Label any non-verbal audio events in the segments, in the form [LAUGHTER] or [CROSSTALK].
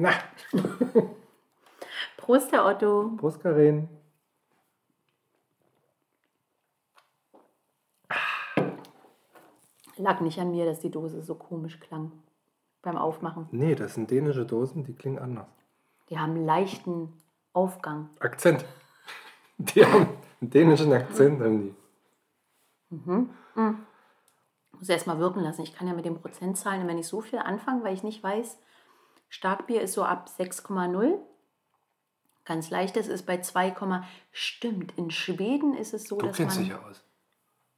Na, [LAUGHS] Prost, Herr Otto. Prost, Karin. Lag nicht an mir, dass die Dose so komisch klang beim Aufmachen. Nee, das sind dänische Dosen, die klingen anders. Die haben einen leichten Aufgang. Akzent. Die haben einen dänischen Akzent, haben die. Muss erst mal wirken lassen. Ich kann ja mit den Prozentzahlen, wenn ich so viel anfange, weil ich nicht weiß, Starkbier ist so ab 6,0. Ganz leichtes ist bei 2, stimmt. In Schweden ist es so, Du dass kennst man dich ja aus.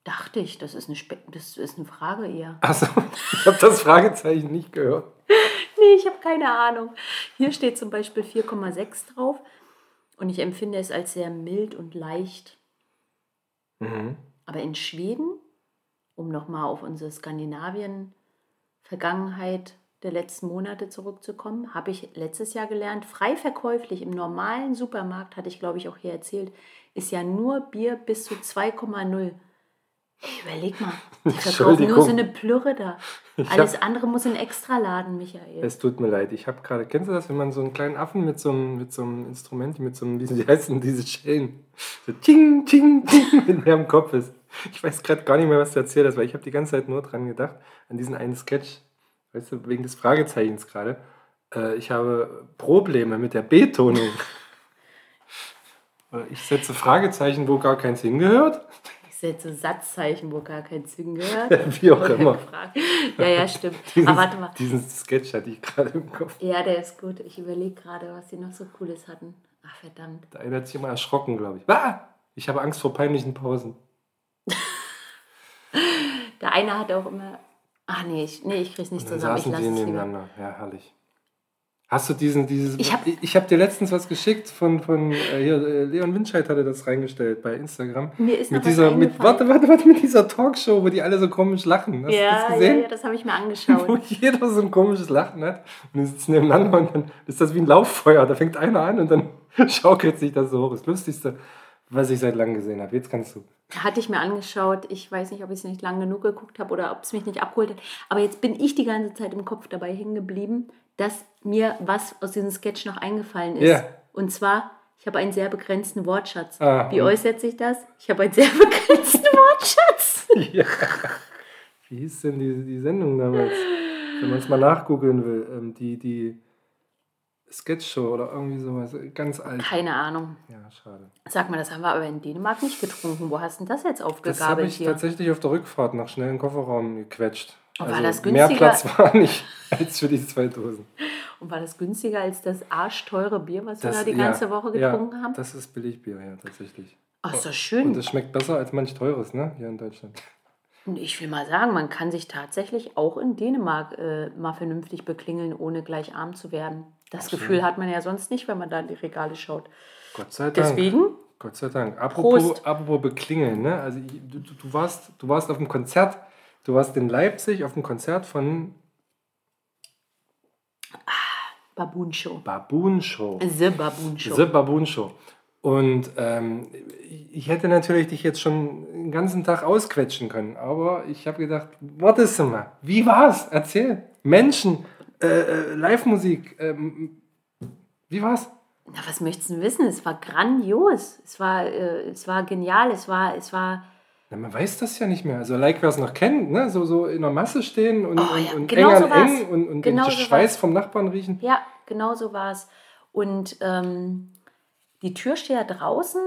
dachte ich, das ist eine Spe das ist eine Frage eher. Achso, ich habe das Fragezeichen nicht gehört. [LAUGHS] Nee, ich habe keine Ahnung. Hier steht zum Beispiel 4,6 drauf und ich empfinde es als sehr mild und leicht. Mhm. Aber in Schweden, um nochmal auf unsere Skandinavien-Vergangenheit der letzten Monate zurückzukommen, habe ich letztes Jahr gelernt, frei verkäuflich im normalen Supermarkt, hatte ich glaube ich auch hier erzählt, ist ja nur Bier bis zu 2,0. Ey, Überleg mal, die [LAUGHS] verkaufen nur so eine Plürre da. Alles andere muss in Extraladen, Michael. Es tut mir leid, ich habe gerade, kennst du das, wenn man so einen kleinen Affen mit so einem, mit so einem Instrument, mit so einem, wie sie [LAUGHS] heißen, diese Schellen, so ting, ting, ting, wenn der im Kopf ist. Ich weiß gerade gar nicht mehr, was du erzählt hast, weil ich habe die ganze Zeit nur dran gedacht, an diesen einen Sketch, weißt du, wegen des Fragezeichens gerade. Äh, ich habe Probleme mit der B-Tonung. Ich setze Fragezeichen, wo gar keins hingehört. Ich setze Satzzeichen, wo gar kein Zügen gehört. [LAUGHS] Wie auch Oder immer. Ja, ja, stimmt. [LAUGHS] Diesen, Aber warte mal. diesen Sketch hatte ich gerade im Kopf. Ja, der ist gut. Ich überlege gerade, was die noch so Cooles hatten. Ach, verdammt. Der eine hat sich immer erschrocken, glaube ich. Ah! Ich habe Angst vor peinlichen Pausen. [LAUGHS] Der eine hat auch immer. Ach nee, ich, nee, ich krieg's nicht zusammen. Ich saßen lasse die nebeneinander. Ja, herrlich. Hast du diesen, dieses. Ich hab- ich, ich habe dir letztens was geschickt von, von äh, hier, äh, Leon Winscheid hatte das reingestellt bei Instagram. Mir ist mit dieser, mit, warte, warte, warte, mit dieser Talkshow, wo die alle so komisch lachen. Hast du das Ja, ja, gesehen? ja, das habe ich mir [LAUGHS] Wo angeschaut. jeder so ein komisches Lachen hat und die sitzen nebeneinander und dann ist das wie ein Lauffeuer. Da fängt einer an und dann [LAUGHS] schaukelt sich das so hoch. Das Lustigste, was ich seit langem gesehen habe. Jetzt kannst du. Hatte ich mir angeschaut. Ich weiß nicht, ob ich es nicht lang genug geguckt habe oder ob es mich nicht abgeholt hat. Aber jetzt bin ich die ganze Zeit im Kopf dabei hängen geblieben, dass mir was aus diesem Sketch noch eingefallen ist. Ja. Und zwar, ich habe einen sehr begrenzten Wortschatz. Ah, Wie äußert sich das? Ich habe einen sehr [LAUGHS] begrenzten Wortschatz. Ja. Wie hieß denn die, die Sendung damals? Wenn man es mal nachgoogeln will. Ähm, die, die Sketchshow oder irgendwie sowas. Ganz alt. Keine Ahnung. Ja, schade. Sag mal, das haben wir aber in Dänemark nicht getrunken. Wo hast du denn das jetzt Das habe aufgegabelt ich hier? tatsächlich auf der Rückfahrt nach schnellen Kofferraum gequetscht. Und Also war das mehr günstiger? Platz war nicht [LAUGHS] als für die zwei Dosen. Und war das günstiger als das arschteure Bier, was wir Das, da die ganze Woche getrunken ja, haben? Das ist Billigbier, ja, tatsächlich. Ach, ist doch Und schön. das schmeckt besser als manch teures, ne? Hier in Deutschland. Und ich will mal sagen, man kann sich tatsächlich auch in Dänemark äh, mal vernünftig beklingeln, ohne gleich arm zu werden. Das Gefühl hat man ja sonst nicht, wenn man da in die Regale schaut. Gott sei Dank. Deswegen, Gott sei Dank. Apropos, Prost. apropos beklingeln, ne? Also du, du, warst, du warst auf dem Konzert, du warst in Leipzig auf dem Konzert von Baboon Show. Baboon Show. The Baboon Show. The Baboon Show. Und ähm, ich hätte natürlich dich jetzt schon den ganzen Tag ausquetschen können, aber ich habe gedacht, warte mal, wie war's? Erzähl. Menschen, äh, äh, Live-Musik, ähm, wie war's? Na, was möchtest du wissen? Es war grandios. Es war, äh, es war genial. Es war, es war Na, man weiß das ja nicht mehr. Also, like, wer es noch kennt, ne? so, so in der Masse stehen und, Oh und, ja, und genau eng so an eng und, und Genau den so Schweiß war's. vom Nachbarn riechen. Ja, genau so war es. Und ähm, die Türsteher draußen,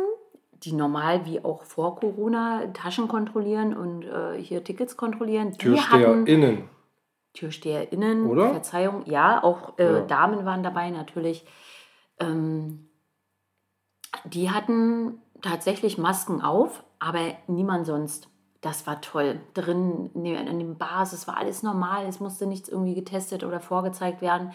die normal wie auch vor Corona Taschen kontrollieren und äh, hier Tickets kontrollieren, die hatten TürsteherInnen. TürsteherInnen, Oder? Verzeihung, ja, auch äh, Ja. Damen waren dabei natürlich. Ähm, die hatten tatsächlich Masken auf, aber niemand sonst. Das war toll. Drin in den Bars, es war alles normal, es musste nichts irgendwie getestet oder vorgezeigt werden.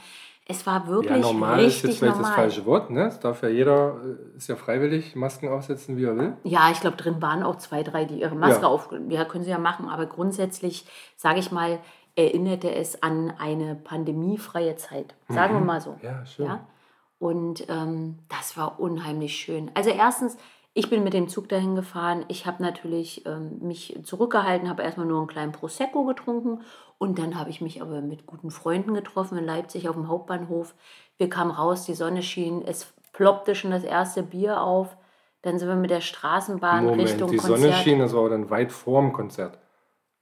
Es war Ja, wirklich normal ist richtig jetzt vielleicht normal. das falsche Wort. Ne? Es darf ja jeder, äh, ist ja freiwillig, Masken aufsetzen, wie er will. Ja, ich glaube, drin waren auch zwei, drei, die ihre Maske Ja. auf. Ja, können sie ja machen, aber grundsätzlich, sage ich mal, erinnerte es an eine pandemiefreie Zeit. Sagen wir mal so. Ja, schön. Ja? Und ähm, das war unheimlich schön. Also erstens, Ich bin mit dem Zug dahin gefahren. Ich habe natürlich ähm, mich zurückgehalten, habe erstmal nur einen kleinen Prosecco getrunken und dann habe ich mich aber mit guten Freunden getroffen in Leipzig auf dem Hauptbahnhof. Wir kamen raus, die Sonne schien, es ploppte schon das erste Bier auf. Dann sind wir mit der Straßenbahn Moment, Richtung die Konzert. Sonne schien, das war aber dann weit vorm Konzert.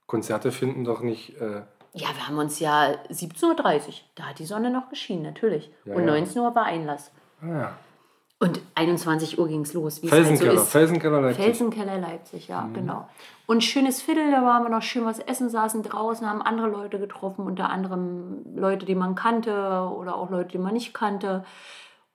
Konzerte finden doch nicht. Äh, Ja, wir haben uns ja 17.30 Uhr, da hat die Sonne noch geschienen, natürlich. Ja, und ja. 19 Uhr war Einlass. ah, ja. Und 21 Uhr ging es los, es halt so Felsenkeller. Felsenkeller Leipzig. Felsenkeller Leipzig, ja, Mhm. genau. Und schönes Viertel, da waren wir noch schön was essen, saßen draußen, haben andere Leute getroffen, unter anderem Leute, die man kannte oder auch Leute, die man nicht kannte.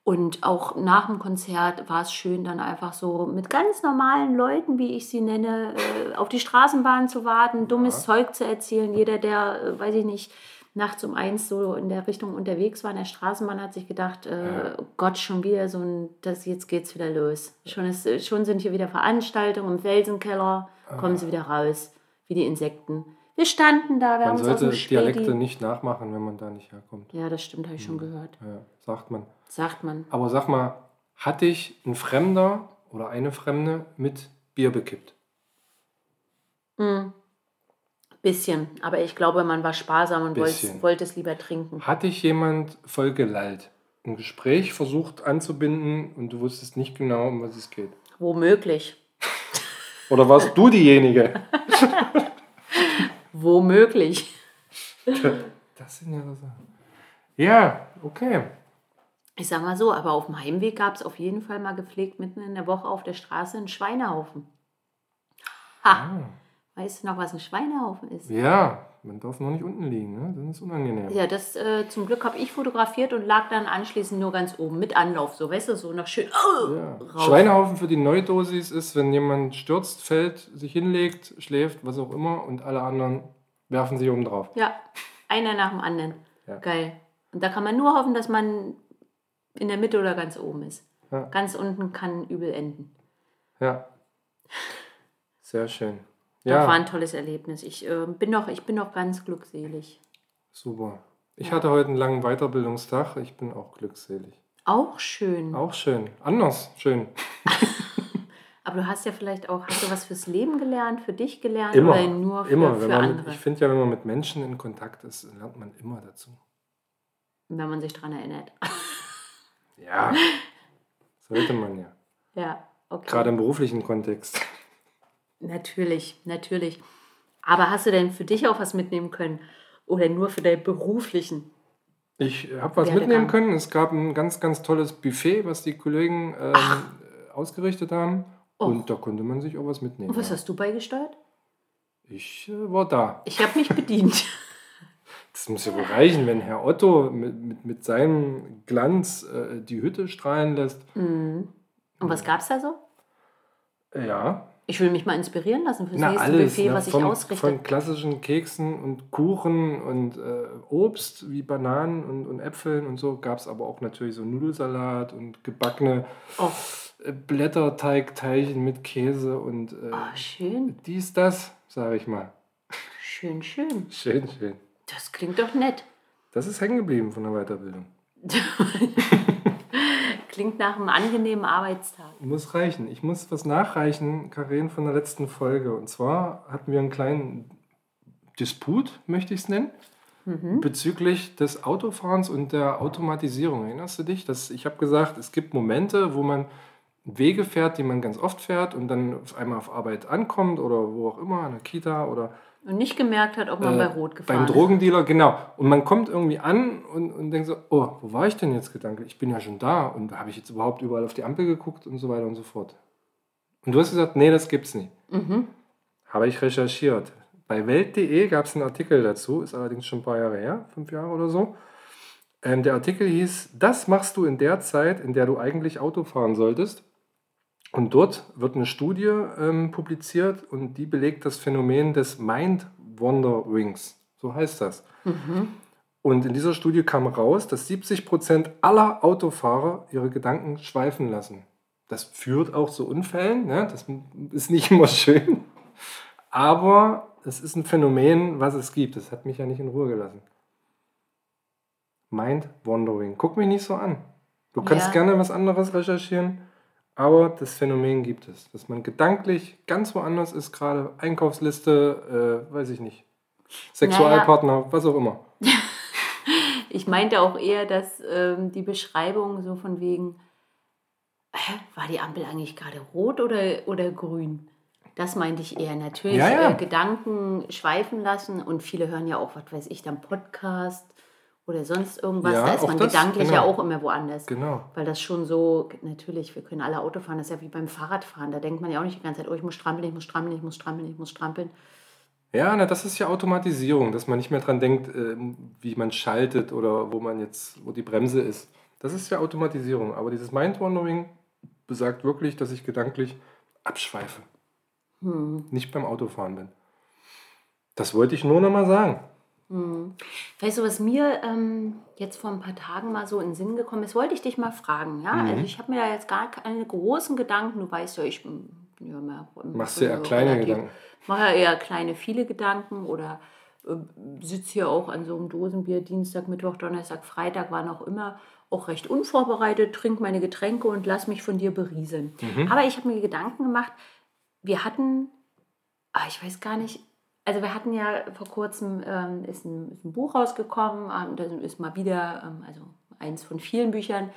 Und auch nach dem Konzert war es schön, dann einfach so mit ganz normalen Leuten, wie ich sie nenne, äh, auf die Straßenbahn zu warten, dummes Zeug zu erzählen. Jeder, der, äh, weiß ich nicht, nachts um eins so in der Richtung unterwegs war in der Straßenbahn, hat sich gedacht, äh, oh Gott, schon wieder so ein, das, jetzt geht's wieder los. Schon, ist, schon sind hier wieder Veranstaltungen im Felsenkeller, kommen sie wieder raus, wie die Insekten. Wir standen da, wir Man haben sollte. Dialekte nicht nachmachen, wenn man da nicht herkommt. Ja, das stimmt, habe ich Mhm. schon gehört. Ja, sagt man. Sagt man. Aber sag mal, hat dich ein Fremder oder eine Fremde mit Bier bekippt? Bisschen, aber ich glaube, man war sparsam und wollte es lieber trinken. Hat dich jemand voll gelallt? Ein Gespräch versucht anzubinden und du wusstest nicht genau, um was es geht? Womöglich. Oder warst du diejenige? [LAUGHS] Womöglich. Das sind ja so Sachen. Ja, okay. Ich sag mal so, aber auf dem Heimweg gab es auf jeden Fall mal gepflegt mitten in der Woche auf der Straße einen Schweinehaufen. Ha! Weißt du noch, was ein Schweinehaufen ist? Ja, man darf noch nicht unten liegen, ne? Das ist unangenehm. Ja, das äh, zum Glück habe ich fotografiert und lag dann anschließend nur ganz oben mit Anlauf, so weißt du, so noch schön oh, Ja. Schweinehaufen für die Neudosis ist, wenn jemand stürzt, fällt, sich hinlegt, schläft, was auch immer und alle anderen werfen sich oben drauf. Ja, einer nach dem anderen. Ja. Geil. Und da kann man nur hoffen, dass man in der Mitte oder ganz oben ist. Ja. Ganz unten kann übel enden. Ja. Sehr schön. Das war Ja, ein tolles Erlebnis. Ich, äh, bin, noch, ich bin noch ganz glückselig. super. Ich hatte heute einen langen Weiterbildungstag. Ich bin auch glückselig. Auch schön. Auch schön. Anders schön. [LAUGHS] Aber du hast ja vielleicht auch, hast du was fürs Leben gelernt, für dich gelernt Immer. oder nur für, immer. für man, andere? ich finde ja, wenn man mit Menschen in Kontakt ist, lernt man immer dazu. Wenn man sich daran erinnert. [LAUGHS] Ja. Sollte man ja. ja, okay. Gerade im beruflichen Kontext. Natürlich, natürlich. Aber hast du denn für dich auch was mitnehmen können? Oder nur für deinen beruflichen? Ich habe was Werdegang. mitnehmen können. Es gab ein ganz, ganz tolles Buffet, was die Kollegen ähm, ausgerichtet haben. Und da konnte man sich auch was mitnehmen. Und was ja. hast du beigesteuert? Ich äh, war da. Ich habe mich bedient. [LAUGHS] Das muss ja wohl reichen, wenn Herr Otto mit, mit, mit seinem Glanz äh, die Hütte strahlen lässt. Und was gab es da so? Ja, Ich will mich mal inspirieren lassen für das na nächste alles. Buffet, ne? was ich von, ausrichte. von klassischen Keksen und Kuchen und äh, Obst wie Bananen und, und Äpfeln und so gab es aber auch natürlich so Nudelsalat und gebackene oh, äh, Blätterteigteilchen mit Käse und äh, oh, schön, dies, das, sage ich mal. schön, schön. Schön, schön. Das klingt doch nett. Das ist hängen geblieben von der Weiterbildung. [LAUGHS] Klingt nach einem angenehmen Arbeitstag. Muss reichen. Ich muss was nachreichen, Karin, von der letzten Folge. Und zwar hatten wir einen kleinen Disput, möchte ich es nennen, bezüglich des Autofahrens und der Automatisierung. Erinnerst du dich? Dass ich habe gesagt, es gibt Momente, wo man Wege fährt, die man ganz oft fährt und dann auf einmal auf Arbeit ankommt oder wo auch immer, an der Kita oder Und nicht gemerkt hat, ob man bei Rot gefahren beim ist. Drogendealer, genau. Und man kommt irgendwie an und, und denkt so, oh, wo war ich denn jetzt gedanklich? Ich bin ja schon da. Und habe ich jetzt überhaupt überall auf die Ampel geguckt und so weiter und so fort. Und du hast gesagt, nee, das gibt's nicht. Habe ich recherchiert. Bei Welt.de gab es einen Artikel dazu, ist allerdings schon ein paar Jahre her, fünf Jahre oder so. Ähm, der Artikel hieß, das machst du in der Zeit, in der du eigentlich Auto fahren solltest. Und dort wird eine Studie ähm, publiziert und die belegt das Phänomen des Mind Wanderings. So heißt das. Und in dieser Studie kam raus, dass 70 Prozent aller Autofahrer ihre Gedanken schweifen lassen. Das führt auch zu Unfällen. Ne? Das ist nicht immer schön. Aber es ist ein Phänomen, was es gibt. Das hat mich ja nicht in Ruhe gelassen. Mind Wandering. Guck mich nicht so an. Du kannst Ja. gerne was anderes recherchieren, Aber das Phänomen gibt es, dass man gedanklich ganz woanders ist, gerade Einkaufsliste, äh, weiß ich nicht, Sexualpartner, naja. was auch immer. [LAUGHS] ich meinte auch eher, dass ähm, die Beschreibung so von wegen, äh, war die Ampel eigentlich gerade rot oder, oder grün? Das meinte ich eher natürlich. Ja, ja. Äh, Gedanken schweifen lassen und viele hören ja auch, was weiß ich, dann Podcast oder sonst irgendwas, ja, da ist man das, gedanklich genau. ja auch immer woanders. Genau. Weil das schon so, natürlich, wir können alle Auto fahren, das ist ja wie beim Fahrradfahren. Da denkt man ja auch nicht die ganze Zeit, oh, ich muss strampeln, ich muss strampeln, ich muss strampeln, ich muss strampeln. Ja, na, das ist ja Automatisierung, dass man nicht mehr dran denkt, äh, wie man schaltet oder wo man jetzt, wo die Bremse ist. Das ist ja Automatisierung. Aber dieses Mind-Wandering besagt wirklich, dass ich gedanklich abschweife. Hm. Nicht beim Autofahren bin. Das wollte ich nur noch mal sagen. Hm. Weißt du, was mir ähm, jetzt vor ein paar Tagen mal so in den Sinn gekommen ist, wollte ich dich mal fragen. Ja? Mhm. Also ich habe mir da jetzt gar keine großen Gedanken. Du weißt ja, ich ja mehr. Machst ja kleine relativ, Gedanken? Mache ja eher kleine, viele Gedanken oder äh, sitze hier auch an so einem Dosenbier Dienstag, Mittwoch, Donnerstag, Freitag, wann auch immer, auch recht unvorbereitet, trinke meine Getränke und lass mich von dir berieseln. Mhm. Aber ich habe mir Gedanken gemacht, wir hatten, ach, ich weiß gar nicht, also wir hatten ja vor kurzem, ähm, ist, ein, ist, ein, Buch rausgekommen, ähm, das ist mal wieder, ähm, also eins von vielen Büchern,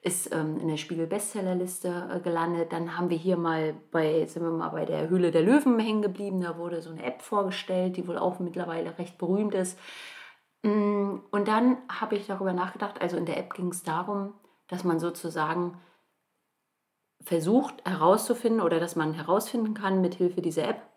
ist ähm, in der Spiegel-Bestsellerliste äh, gelandet. Dann haben wir hier mal bei, sind wir mal bei der Höhle der Löwen hängen geblieben. Da wurde so eine App vorgestellt, die wohl auch mittlerweile recht berühmt ist. Mm, und dann habe ich darüber nachgedacht, also in der App ging es darum, dass man sozusagen versucht herauszufinden oder dass man herausfinden kann mit Hilfe dieser App,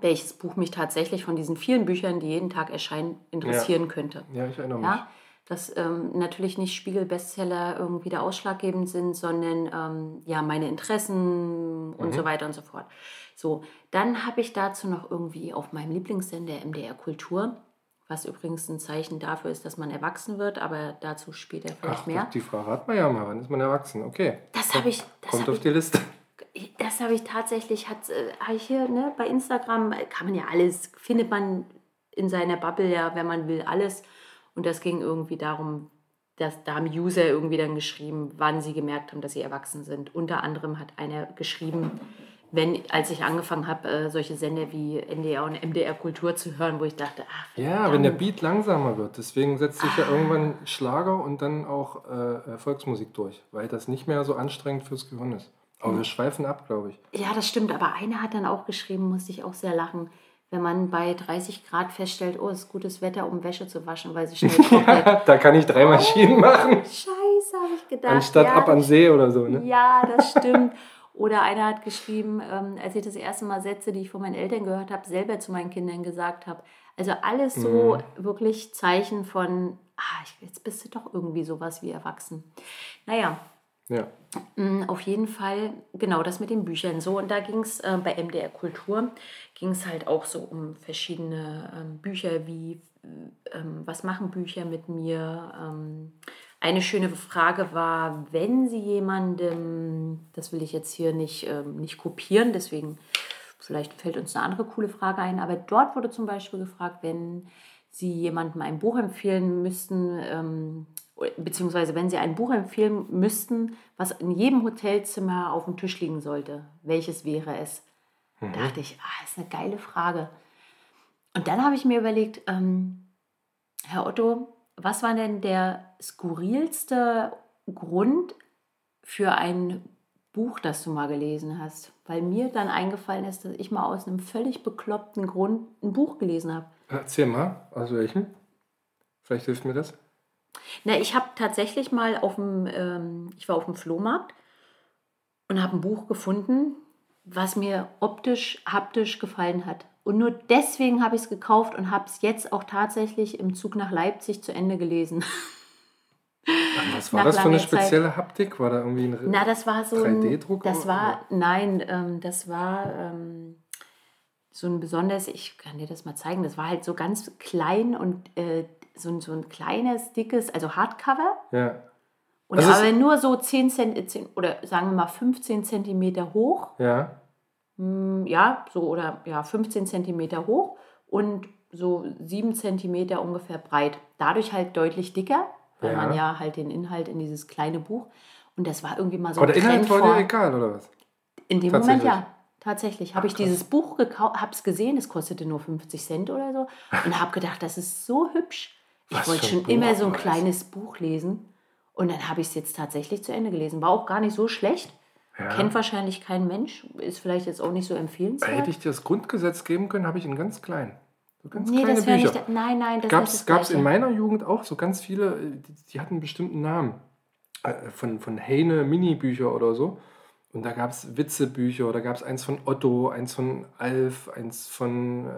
welches Buch mich tatsächlich von diesen vielen Büchern, die jeden Tag erscheinen, interessieren ja. könnte. Ja, ich erinnere mich. Ja? Dass ähm, natürlich nicht Spiegel-Bestseller irgendwie der ausschlaggebend sind, sondern ähm, ja, meine Interessen und mhm. so weiter und so fort. So, dann habe ich dazu noch irgendwie auf meinem Lieblingssender MDR Kultur, was übrigens ein Zeichen dafür ist, dass man erwachsen wird, aber dazu später vielleicht Ach, mehr. Die Frage hat man ja mal, wann ist man erwachsen? Okay. Das habe ich. Das kommt auf ich, die Liste das habe ich tatsächlich, hat, äh, habe ich hier ne, bei Instagram, kann man ja alles, findet man in seiner Bubble ja, wenn man will, alles. Und das ging irgendwie darum, dass da haben User irgendwie dann geschrieben, wann sie gemerkt haben, dass sie erwachsen sind. Unter anderem hat einer geschrieben, wenn, als ich angefangen habe, äh, solche Sender wie NDR und MDR Kultur zu hören, wo ich dachte, ach, Ja, wenn der Beat langsamer wird. Deswegen setzt sich ah. ja irgendwann Schlager und dann auch äh, Volksmusik durch, weil das nicht mehr so anstrengend fürs Gehirn ist. Aber wir schweifen ab, glaube ich. Ja, das stimmt. Aber einer hat dann auch geschrieben, musste ich auch sehr lachen, wenn man bei 30 Grad feststellt, oh, es ist gutes Wetter, um Wäsche zu waschen, weil sie schnell [LAUGHS] trocknet. da kann ich drei Maschinen oh, machen. Scheiße, habe ich gedacht. Anstatt ja, ab an See oder so, ne? Ja, das stimmt. Oder einer hat geschrieben, ähm, als ich das erste Mal Sätze, die ich von meinen Eltern gehört habe, selber zu meinen Kindern gesagt habe. Also alles so mhm. wirklich Zeichen von, ah, jetzt bist du doch irgendwie sowas wie erwachsen. Naja, ja. Mm, auf jeden Fall, genau, das mit den Büchern so. Und da ging es äh, bei MDR Kultur, ging es halt auch so um verschiedene ähm, Bücher wie, ähm, was machen Bücher mit mir? Ähm, eine schöne Frage war, wenn Sie jemandem, das will ich jetzt hier nicht, ähm, nicht kopieren, deswegen vielleicht fällt uns eine andere coole Frage ein, aber dort wurde zum Beispiel gefragt, wenn Sie jemandem ein Buch empfehlen müssten, ähm, beziehungsweise wenn Sie ein Buch empfehlen müssten, was in jedem Hotelzimmer auf dem Tisch liegen sollte, welches wäre es? Mhm. Da dachte ich, ah, ist eine geile Frage. Und dann habe ich mir überlegt, ähm, Herr Otto, was war denn der skurrilste Grund für ein Buch, das du mal gelesen hast? Weil mir dann eingefallen ist, dass ich mal aus einem völlig bekloppten Grund ein Buch gelesen habe. Erzähl mal, aus welchem? Vielleicht hilft mir das. Na, ich habe tatsächlich mal auf dem, ähm, ich war auf dem Flohmarkt und habe ein Buch gefunden, was mir optisch, haptisch gefallen hat. Und nur deswegen habe ich es gekauft und habe es jetzt auch tatsächlich im Zug nach Leipzig zu Ende gelesen. Was war das für eine spezielle Zeit. Haptik? War da irgendwie ein Na, das war so 3D-Druck? Das war, nein, ähm, das war ähm, so ein besonderes, ich kann dir das mal zeigen, das war halt so ganz klein und äh, so, ein, so ein kleines, dickes, also Hardcover. Ja. Und also aber nur so 10 cm oder sagen wir mal 15 cm hoch. Ja. Hm, ja, so oder ja, 15 cm hoch und so 7 cm ungefähr breit. Dadurch halt deutlich dicker, weil ja. man ja halt den Inhalt in dieses kleine Buch. Und das war irgendwie mal so Aber der Inhalt war dir egal, oder was? In dem Moment ja. Tatsächlich. Habe ich dieses Buch gekauft, habe es gesehen, es kostete nur 50 Cent oder so. Und habe gedacht, das ist so hübsch. Ich wollte schon immer Buch, so ein kleines Buch lesen. Und dann habe ich es jetzt tatsächlich zu Ende gelesen. War auch gar nicht so schlecht. Ja. Kennt wahrscheinlich kein Mensch. Ist vielleicht jetzt auch nicht so empfehlenswert. Hätte ich dir das Grundgesetz geben können, habe ich in ganz klein. So ganz nee, das wäre nicht. Nein, nein, das Gab's, gab's in meiner Jugend auch so ganz viele, äh, die, die hatten einen bestimmten Namen. Äh, Von, von Heine Mini-Bücher oder so. Und da gab es Witzebücher, da gab es eins von Otto, eins von Alf, eins von, äh,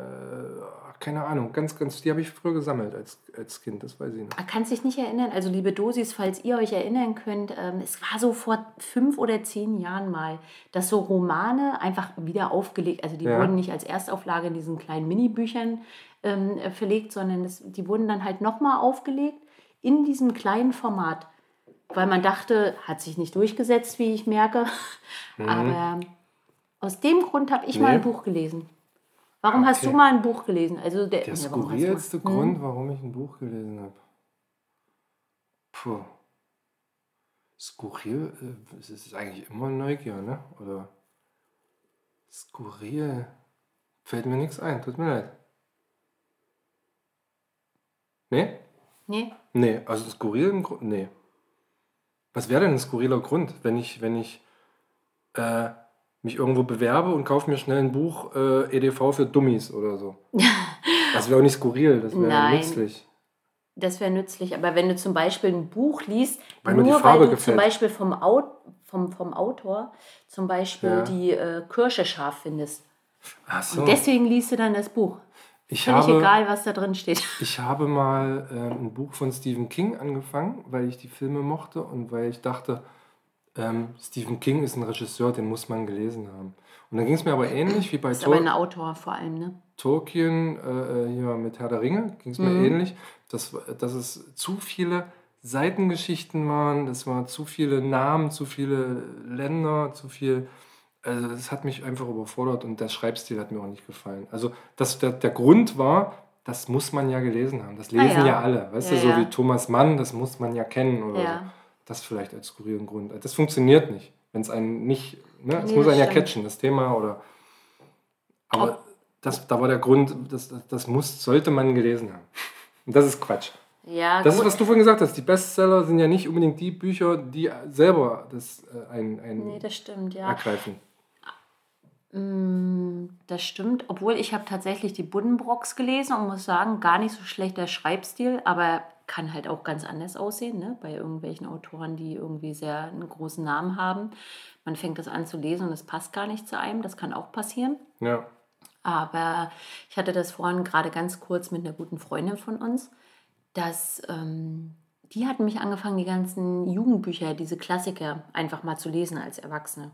keine Ahnung, ganz, ganz, die habe ich früher gesammelt als, als Kind, das weiß ich noch. Man kann sich nicht erinnern. Also, liebe Dosis, falls ihr euch erinnern könnt, ähm, es war so vor fünf oder zehn Jahren mal, dass so Romane einfach wieder aufgelegt, also die Ja. wurden nicht als Erstauflage in diesen kleinen Minibüchern ähm, äh, verlegt, sondern das, die wurden dann halt nochmal aufgelegt in diesem kleinen Format. Weil man dachte, hat sich nicht durchgesetzt, wie ich merke. Aber aus dem Grund habe ich mal Nee. ein Buch gelesen. Warum hast Okay. du mal ein Buch gelesen? Also der, Der Ja, warum hast mal- skurrilste Hm? Grund, warum ich ein Buch gelesen habe. Puh. Skurril, äh, es ist eigentlich immer Neugier, ne? Oder skurril. Fällt mir nichts ein, tut mir leid. Nee? Nee? Nee, also skurril im Grund, nee. Was wäre denn ein skurriler Grund, wenn ich, wenn ich äh, mich irgendwo bewerbe und kaufe mir schnell ein Buch äh, EDV für Dummies oder so? [LAUGHS] Das wäre auch nicht skurril, das wäre nützlich. Das wäre nützlich, aber wenn du zum Beispiel ein Buch liest, Weil nur weil du gefällt. zum Beispiel vom, Au vom, vom Autor zum Beispiel Ja. die äh, Kirsche scharf findest. Ach so. Und deswegen liest du dann das Buch. Ich, Völlig habe, egal, was da drin steht. [LAUGHS] ich habe mal äh, ein Buch von Stephen King angefangen, weil ich die Filme mochte und weil ich dachte, ähm, Stephen King ist ein Regisseur, den muss man gelesen haben. Und dann ging es mir aber ähnlich wie bei Das ist aber ein Autor vor allem, ne? Tolkien, äh, hier mit Herr der Ringe, ging es mir Mhm. ähnlich, dass, dass es zu viele Seitengeschichten waren, das waren zu viele Namen, zu viele Länder, zu viel. Also das hat mich einfach überfordert und der Schreibstil hat mir auch nicht gefallen. Also das, der, der Grund war, das muss man ja gelesen haben. Das Ah, lesen ja. ja. alle. Weißt Ja, du, so ja. wie Thomas Mann, das muss man ja kennen oder Ja. so. Das vielleicht als skurrilen Grund. Das funktioniert nicht, wenn es einen nicht, ne? es Nee, muss einen ja stimmt. catchen, das Thema oder. Aber Ob- das, da war der Grund, das, das, das muss, sollte man gelesen haben. Und das ist Quatsch. Ja, Das ist, gut. was du vorhin gesagt hast. Die Bestseller sind ja nicht unbedingt die Bücher, die selber das äh, ein, ein Nee, das stimmt, ja. ergreifen. Mm, Das stimmt, obwohl ich habe tatsächlich die Buddenbrocks gelesen und muss sagen, gar nicht so schlechter Schreibstil, aber kann halt auch ganz anders aussehen, ne? bei irgendwelchen Autoren, die irgendwie sehr einen großen Namen haben. Man fängt das an zu lesen und es passt gar nicht zu einem, das kann auch passieren. Ja. Aber ich hatte das vorhin gerade ganz kurz mit einer guten Freundin von uns, dass ähm, die hat mich angefangen, die ganzen Jugendbücher, diese Klassiker, einfach mal zu lesen als Erwachsene,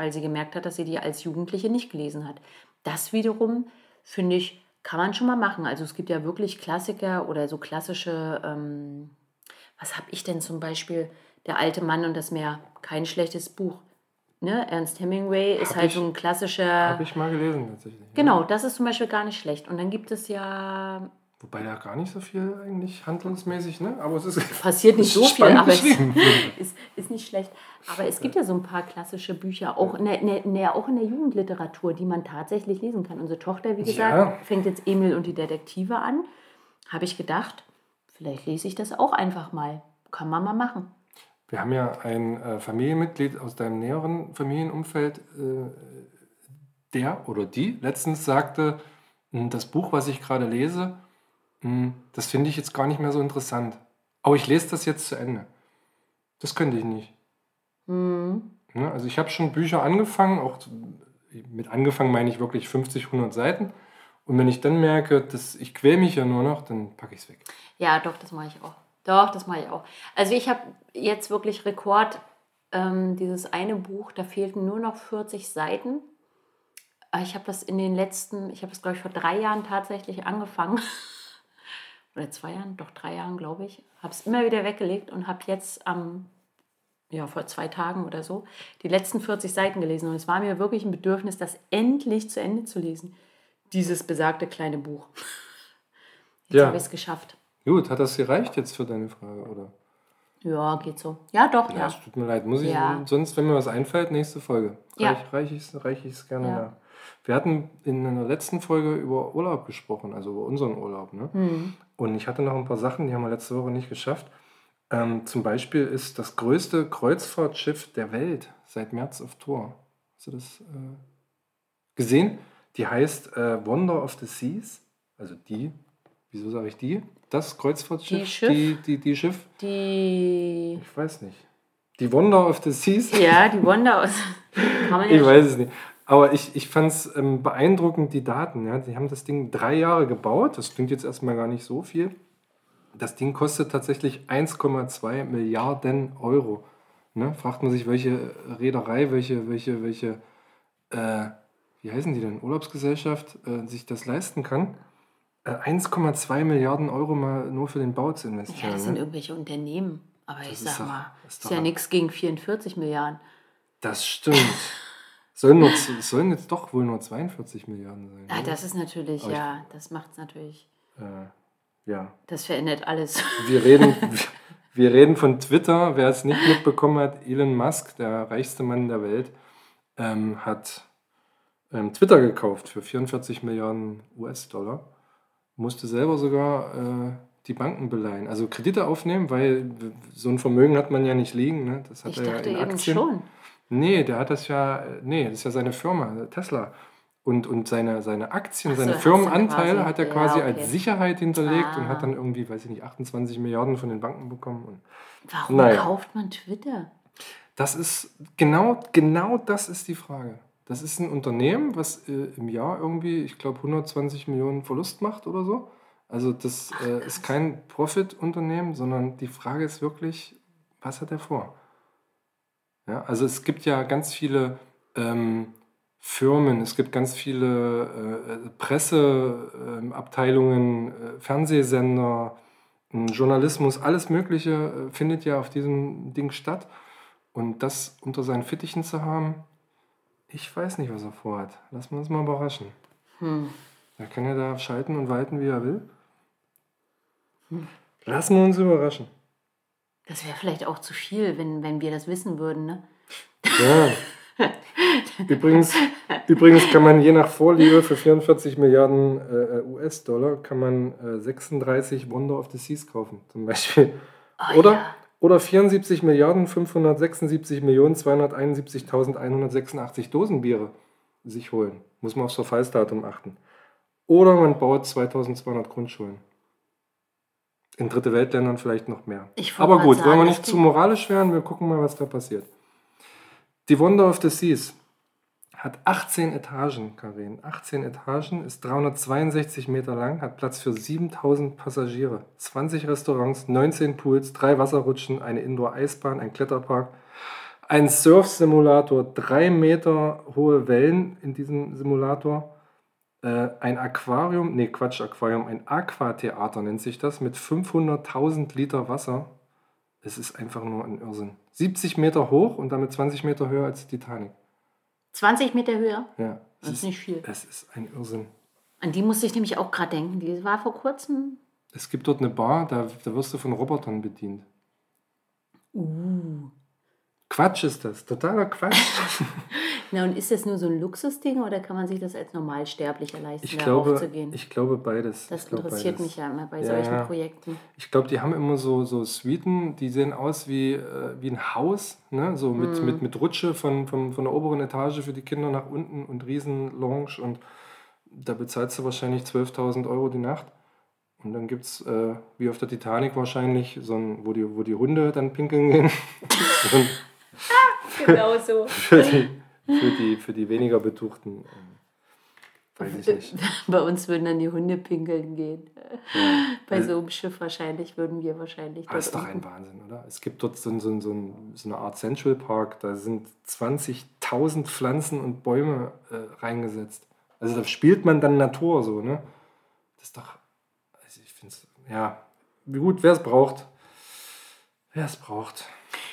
weil sie gemerkt hat, dass sie die als Jugendliche nicht gelesen hat. Das wiederum, finde ich, kann man schon mal machen. Also es gibt ja wirklich Klassiker oder so klassische, ähm, was habe ich denn zum Beispiel, Der alte Mann und das Meer, kein schlechtes Buch. Ne? Ernst Hemingway ist Hab halt ich- so ein klassischer... Habe ich mal gelesen tatsächlich. Genau, das ist zum Beispiel gar nicht schlecht. Und dann gibt es ja, Wobei da gar nicht so viel eigentlich handlungsmäßig, ne? Aber es ist [LAUGHS] passiert nicht [LAUGHS] so viel, aber es [LAUGHS] ist, ist nicht schlecht. Aber es gibt ja so ein paar klassische Bücher, auch in der, in der, auch in der Jugendliteratur, die man tatsächlich lesen kann. Unsere Tochter, wie gesagt, Ja. fängt jetzt Emil und die Detektive an. Habe ich gedacht, vielleicht lese ich das auch einfach mal. Kann man mal machen. Wir haben ja ein äh, Familienmitglied aus deinem näheren Familienumfeld, äh, der oder die letztens sagte, "Hm, das Buch, was ich gerade lese, das finde ich jetzt gar nicht mehr so interessant. Aber ich lese das jetzt zu Ende. Das könnte ich nicht. Hm. Ne? Also ich habe schon Bücher angefangen, auch mit angefangen meine ich wirklich 50, 100 Seiten. Und wenn ich dann merke, dass ich quäl mich ja nur noch, dann packe ich es weg. Ja, doch, das mache ich auch. Doch, das mache ich auch. Also ich habe jetzt wirklich Rekord, ähm, dieses eine Buch, da fehlten nur noch 40 Seiten. Äh, Ich habe das in den letzten, ich habe das glaube ich vor drei Jahren tatsächlich angefangen. [LAUGHS] Oder zwei Jahren, doch drei Jahren glaube ich. Habe es immer wieder weggelegt und habe jetzt am, ja, vor zwei Tagen oder so, die letzten 40 Seiten gelesen. Und es war mir wirklich ein Bedürfnis, das endlich zu Ende zu lesen. Dieses besagte kleine Buch. [LAUGHS] Jetzt Ja. habe ich es geschafft. Gut, hat das gereicht jetzt für deine Frage, oder? Ja, geht so. Ja, doch, Ja, ja. es tut mir leid. Muss ich, Ja. sonst, wenn mir was einfällt, nächste Folge. Ja. Reich, reich ich es reich gerne Ja. nach. Wir hatten in einer letzten Folge über Urlaub gesprochen, also über unseren Urlaub. Ne? Hm. Und ich hatte noch ein paar Sachen, die haben wir letzte Woche nicht geschafft. Ähm, zum Beispiel ist das größte Kreuzfahrtschiff der Welt seit März auf Tour. Hast du das äh, gesehen? Die heißt äh, Wonder of the Seas. Also die, wieso sage ich die? Das Kreuzfahrtschiff? Die Schiff? Die, die, die Schiff? Die. Ich weiß nicht. Die Wonder of the Seas? Ja, die Wonder [LAUGHS] ja Ich weiß es nicht. Aber ich, ich fand es ähm, beeindruckend, die Daten. Ja? Die haben das Ding drei Jahre gebaut. Das klingt jetzt erstmal gar nicht so viel. Das Ding kostet tatsächlich 1,2 Milliarden Euro. Ne? Fragt man sich, welche Reederei, welche, welche, welche, äh, wie heißen die denn, Urlaubsgesellschaft äh, sich das leisten kann. Äh, 1,2 Milliarden Euro mal nur für den Bau zu Ja, investieren. das sind ne? irgendwelche Unternehmen. Aber ich ist sag doch- mal, ist ist, ja nichts gegen 44 Milliarden. Das stimmt. Sollen, nur, es sollen jetzt doch wohl nur 42 Milliarden sein. Ah, das ist natürlich, Aber ich- ja, das macht es natürlich. Äh, ja. Das verändert alles. [LAUGHS] Wir reden, wir reden von Twitter. Wer es nicht mitbekommen hat, Elon Musk, der reichste Mann der Welt, ähm, hat ähm, Twitter gekauft für 44 Milliarden US-Dollar. Musste selber sogar äh, die Banken beleihen, also Kredite aufnehmen, weil so ein Vermögen hat man ja nicht liegen. Ne? Das hat Ich er ja in Aktien. schon. Nee, der hat das ja, nee, das ist ja seine Firma, Tesla. Und, und seine, seine Aktien, Ach so, seine Firmenanteile quasi- hat er ja, quasi okay. als Sicherheit hinterlegt und Ah. hat dann irgendwie, weiß ich nicht, 28 Milliarden von den Banken bekommen. Und Warum Naja. kauft man Twitter? das ist, genau, genau das ist die Frage. Das ist ein Unternehmen, was äh, im Jahr irgendwie, ich glaube, 120 Millionen Verlust macht oder so. Also das äh, ist kein Profit-Unternehmen, sondern die Frage ist wirklich, was hat er vor? Ja, also es gibt ja ganz viele ähm, Firmen, es gibt ganz viele äh, Presseabteilungen, äh, Fernsehsender, ähm, Journalismus, alles Mögliche äh, findet ja auf diesem Ding statt. Und das unter seinen Fittichen zu haben, ich weiß nicht, was er vorhat. Lassen wir uns mal überraschen. Hm. Er kann ja da schalten und walten, wie er will. Lassen wir uns überraschen. Das wäre vielleicht auch zu viel, wenn, wenn wir das wissen würden. Ne? Ja. übrigens, übrigens kann man je nach Vorliebe für 44 Milliarden äh, US-Dollar kann man äh, 36 Wonder of the Seas kaufen, zum Beispiel. Oh, Oder, ja. oder 74 Milliarden 576 Millionen 271.186 Dosen Biere sich holen. Muss man aufs Verfallsdatum achten. Oder man baut 2200 Grundschulen. In dritte Weltländern vielleicht noch mehr. Aber gut, sagen, wollen wir nicht zu moralisch werden, wir gucken mal, was da passiert. Die Wonder of the Seas hat 18 Etagen, Karin. 18 Etagen, ist 362 Meter lang, hat Platz für 7000 Passagiere, 20 Restaurants, 19 Pools, drei Wasserrutschen, eine Indoor-Eisbahn, ein Kletterpark, ein Surf-Simulator, drei Meter hohe Wellen in diesem Simulator, ein Aquarium, nee, Quatsch, Aquarium, ein Aquatheater nennt sich das, mit 500.000 Liter Wasser. Es ist einfach nur ein Irrsinn. 70 Meter hoch und damit 20 Meter höher als die Titanic. 20 Meter höher? Ja, Das ist nicht viel. Es ist ein Irrsinn. An die musste ich nämlich auch gerade denken. Die war vor kurzem. Es gibt dort eine Bar, da, da wirst du von Robotern bedient. Uh. Quatsch ist das, totaler Quatsch. [LAUGHS] Na, und ist das nur so ein Luxusding oder kann man sich das als Normalsterblicher leisten, Ich da glaube, raufzugehen? ich glaube beides. das glaube interessiert beides. mich ja immer bei Ja, solchen. Projekten. Ich glaube, die haben immer so, so Suiten, die sehen aus wie, äh, wie ein Haus, ne? so mit, Mhm. mit, mit Rutsche von, von, von der oberen Etage für die Kinder nach unten und riesen Lounge und da bezahlst du wahrscheinlich 12.000 Euro die Nacht. Und dann gibt es, äh, wie auf der Titanic wahrscheinlich, so ein, wo, die, wo die Hunde dann pinkeln gehen. [LAUGHS] [LAUGHS] Genau so. [LAUGHS] für, die, für, die, für die weniger Betuchten. ähm, weiß ich nicht. [LAUGHS] Bei uns würden dann die Hunde pinkeln gehen. Bei Also- so einem Schiff wahrscheinlich würden wir wahrscheinlich. Das ist doch ein Wahnsinn, oder? Es gibt dort so, ein- so, ein- so, ein- so eine Art Central Park, da sind 20.000 Pflanzen und Bäume äh, reingesetzt. Also da spielt man dann Natur so, ne? Das ist doch, also ich finde es, ja, wie gut, wer es braucht. Wer es braucht.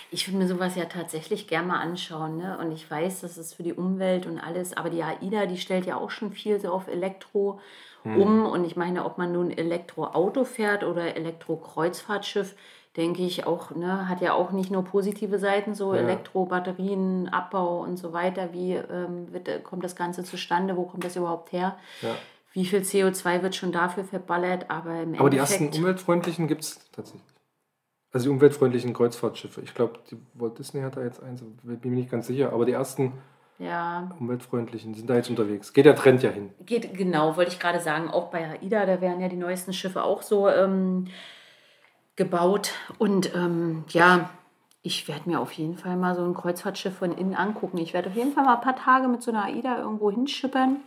Ich würde mir sowas ja tatsächlich gerne mal anschauen. Ne? Und ich weiß, das ist für die Umwelt und alles. Aber die AIDA, die stellt ja auch schon viel so auf Elektro Hm. um. Und ich meine, ob man nun Elektroauto fährt oder Elektrokreuzfahrtschiff, denke ich auch, ne, hat ja auch nicht nur positive Seiten, so Ja. Elektrobatterien, Abbau und so weiter. Wie ähm, wird, äh, kommt das Ganze zustande? Wo kommt das überhaupt her? Ja. Wie viel CO2 wird schon dafür verballert? Aber im Aber die ersten Endeffekt, umweltfreundlichen gibt es tatsächlich. Also die umweltfreundlichen Kreuzfahrtschiffe. Ich glaube, die Walt Disney hat da jetzt eins, bin mir nicht ganz sicher. Aber die ersten ja, umweltfreundlichen sind da jetzt unterwegs. Geht der Trend ja hin. Geht, genau, wollte ich gerade sagen, auch bei AIDA, da werden ja die neuesten Schiffe auch so ähm, gebaut. Und ähm, ja, ich werde mir auf jeden Fall mal so ein Kreuzfahrtschiff von innen angucken. Ich werde auf jeden Fall mal ein paar Tage mit so einer AIDA irgendwo hinschippern.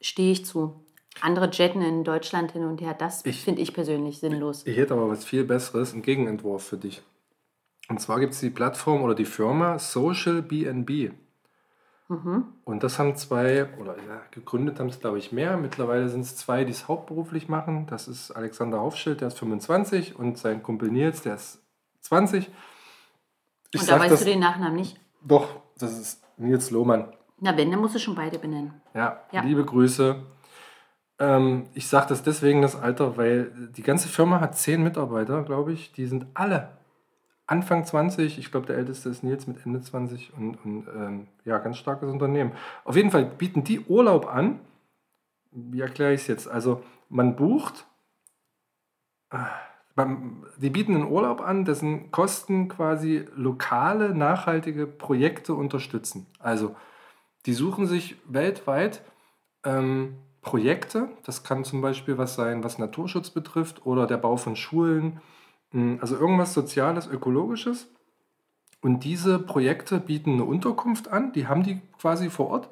Stehe ich zu. Andere jetten in Deutschland hin und her, das finde ich persönlich sinnlos. Ich hätte aber was viel Besseres, einen Gegenentwurf für dich. Und zwar gibt es die Plattform oder die Firma Social BNB. Und das haben zwei, oder ja, gegründet haben es glaube ich mehr. Mittlerweile sind es zwei, die es hauptberuflich machen. Das ist Alexander Aufschild, der ist 25 und sein Kumpel Nils, der ist 20. Ich und da weißt das, du den Nachnamen nicht? doch, das ist Nils Lohmann. Na, wenn, dann musst du schon beide benennen. Ja, Ja. liebe Grüße. Ähm, ich sage das deswegen das Alter, weil die ganze Firma hat zehn Mitarbeiter, glaube ich. Die sind alle Anfang 20. Ich glaube, der älteste ist Nils mit Ende 20 und, und ähm, ja, ganz starkes Unternehmen. Auf jeden Fall bieten die Urlaub an. Wie erkläre ich es jetzt? Also, man bucht, äh, die bieten einen Urlaub an, dessen Kosten quasi lokale, nachhaltige Projekte unterstützen. Also, die suchen sich weltweit ähm, Projekte. Das kann zum Beispiel was sein, was Naturschutz betrifft oder der Bau von Schulen. mh, Also irgendwas Soziales, Ökologisches. Und diese Projekte bieten eine Unterkunft an. Die haben die quasi vor Ort.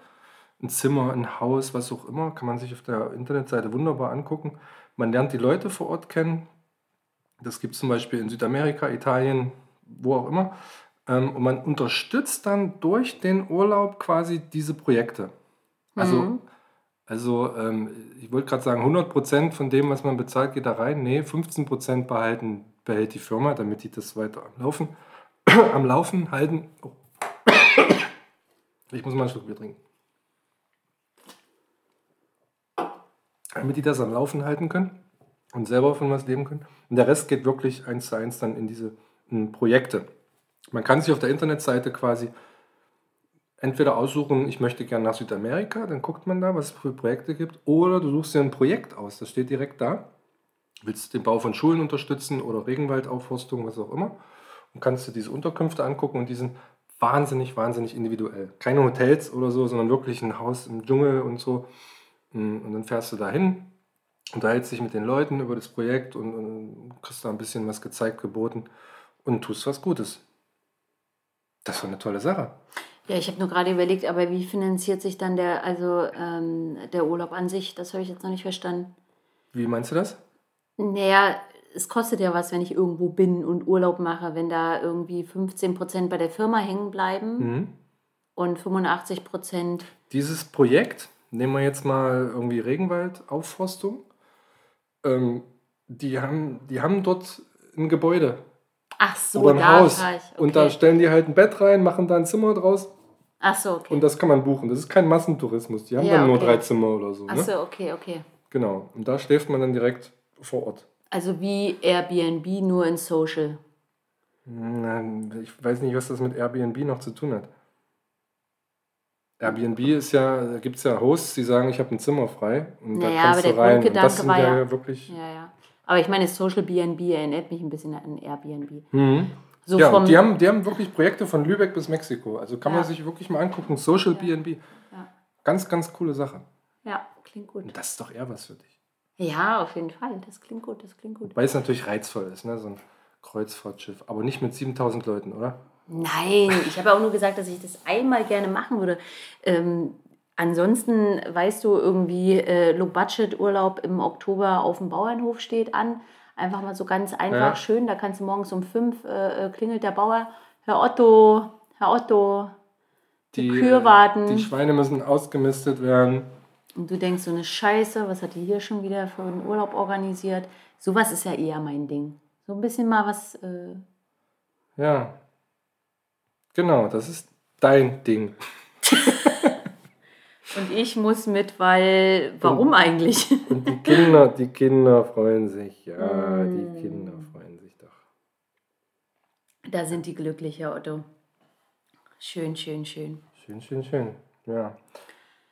Ein Zimmer, ein Haus, was auch immer. Kann man sich auf der Internetseite wunderbar angucken. Man lernt die Leute vor Ort kennen. Das gibt es zum Beispiel in Südamerika, Italien, wo auch immer. Ähm, Und man unterstützt dann durch den Urlaub quasi diese Projekte. Also, Mhm. Also ähm, ich wollte gerade sagen, 100% von dem, was man bezahlt, geht da rein. Nee, 15% behalten, behält die Firma, damit die das weiter am Laufen, [COUGHS] am Laufen halten. Oh. Ich muss mal einen Schluck Bier trinken. Damit die das am Laufen halten können und selber von was leben können. Und der Rest geht wirklich eins zu eins dann in diese in Projekte. Man kann sich auf der Internetseite quasi entweder aussuchen, ich möchte gerne nach Südamerika, dann guckt man da, was es für Projekte gibt, oder du suchst dir ein Projekt aus, das steht direkt da. Willst den Bau von Schulen unterstützen oder Regenwaldaufforstung, was auch immer, und kannst dir diese Unterkünfte angucken und die sind wahnsinnig, wahnsinnig individuell. Keine Hotels oder so, sondern wirklich ein Haus im Dschungel und so. Und dann fährst du da hin, unterhältst dich mit den Leuten über das Projekt und, und kriegst da ein bisschen was gezeigt, geboten und tust was Gutes. Das war eine tolle Sache. Ja, ich habe nur gerade überlegt, aber wie finanziert sich dann der, also ähm, der Urlaub an sich? Das habe ich jetzt noch nicht verstanden. Wie meinst du das? Naja, es kostet ja was, wenn ich irgendwo bin und Urlaub mache, wenn da irgendwie 15% bei der Firma hängen bleiben Mhm. und 85%. Dieses Projekt, nehmen wir jetzt mal irgendwie Regenwaldaufforstung, ähm, die, haben, die haben dort ein Gebäude Ach so, oder ein da Haus. Okay. Und da stellen die halt ein Bett rein, machen da ein Zimmer draus Ach so, okay. und das kann man buchen. Das ist kein Massentourismus. Die haben Ja, dann nur okay. drei Zimmer oder so. Ach Ne? so, okay, okay. Genau. Und da schläft man dann direkt vor Ort. Also wie Airbnb nur in Social. Nein, ich weiß nicht, was das mit Airbnb noch zu tun hat. Airbnb ist ja, da gibt es ja Hosts, die sagen, ich habe ein Zimmer frei und Naja, da kannst aber du der rein. Und Grundgedanke das sind war ja, ja- wirklich. Ja, ja. Aber ich meine, Social BNB erinnert mich ein bisschen an Airbnb. Mhm. So ja, die haben, die haben wirklich Projekte von Lübeck bis Mexiko. Also kann man Ja. sich wirklich mal angucken. Social Ja. BNB. Ja. Ganz, ganz coole Sache. ja, klingt gut. Und das ist doch eher was für dich. Ja, auf jeden Fall. Das klingt gut, das klingt gut. Weil es natürlich reizvoll ist, ne? so ein Kreuzfahrtschiff. Aber nicht mit 7000 Leuten, oder? Nein, ich habe auch nur gesagt, dass ich das einmal gerne machen würde. Ähm, ansonsten, weißt du, irgendwie äh, Low-Budget-Urlaub im Oktober auf dem Bauernhof steht an. Einfach mal so ganz einfach Ja. schön. Da kannst du morgens um fünf äh, äh, klingelt der Bauer. Herr Otto, Herr Otto. Die Kühe äh, warten. Die Schweine müssen ausgemistet werden. Und du denkst so eine Scheiße, was hat die hier schon wieder für einen Urlaub organisiert? Sowas ist ja eher mein Ding. So ein bisschen mal was. Äh, Ja. Genau, das ist dein Ding. [LAUGHS] Und ich muss mit, weil, warum eigentlich? Und die Kinder, die Kinder freuen sich. Ja, Mm. die Kinder freuen sich doch. Da sind die glücklich, Herr Otto. Schön, schön, schön. Schön, schön, schön. Ja.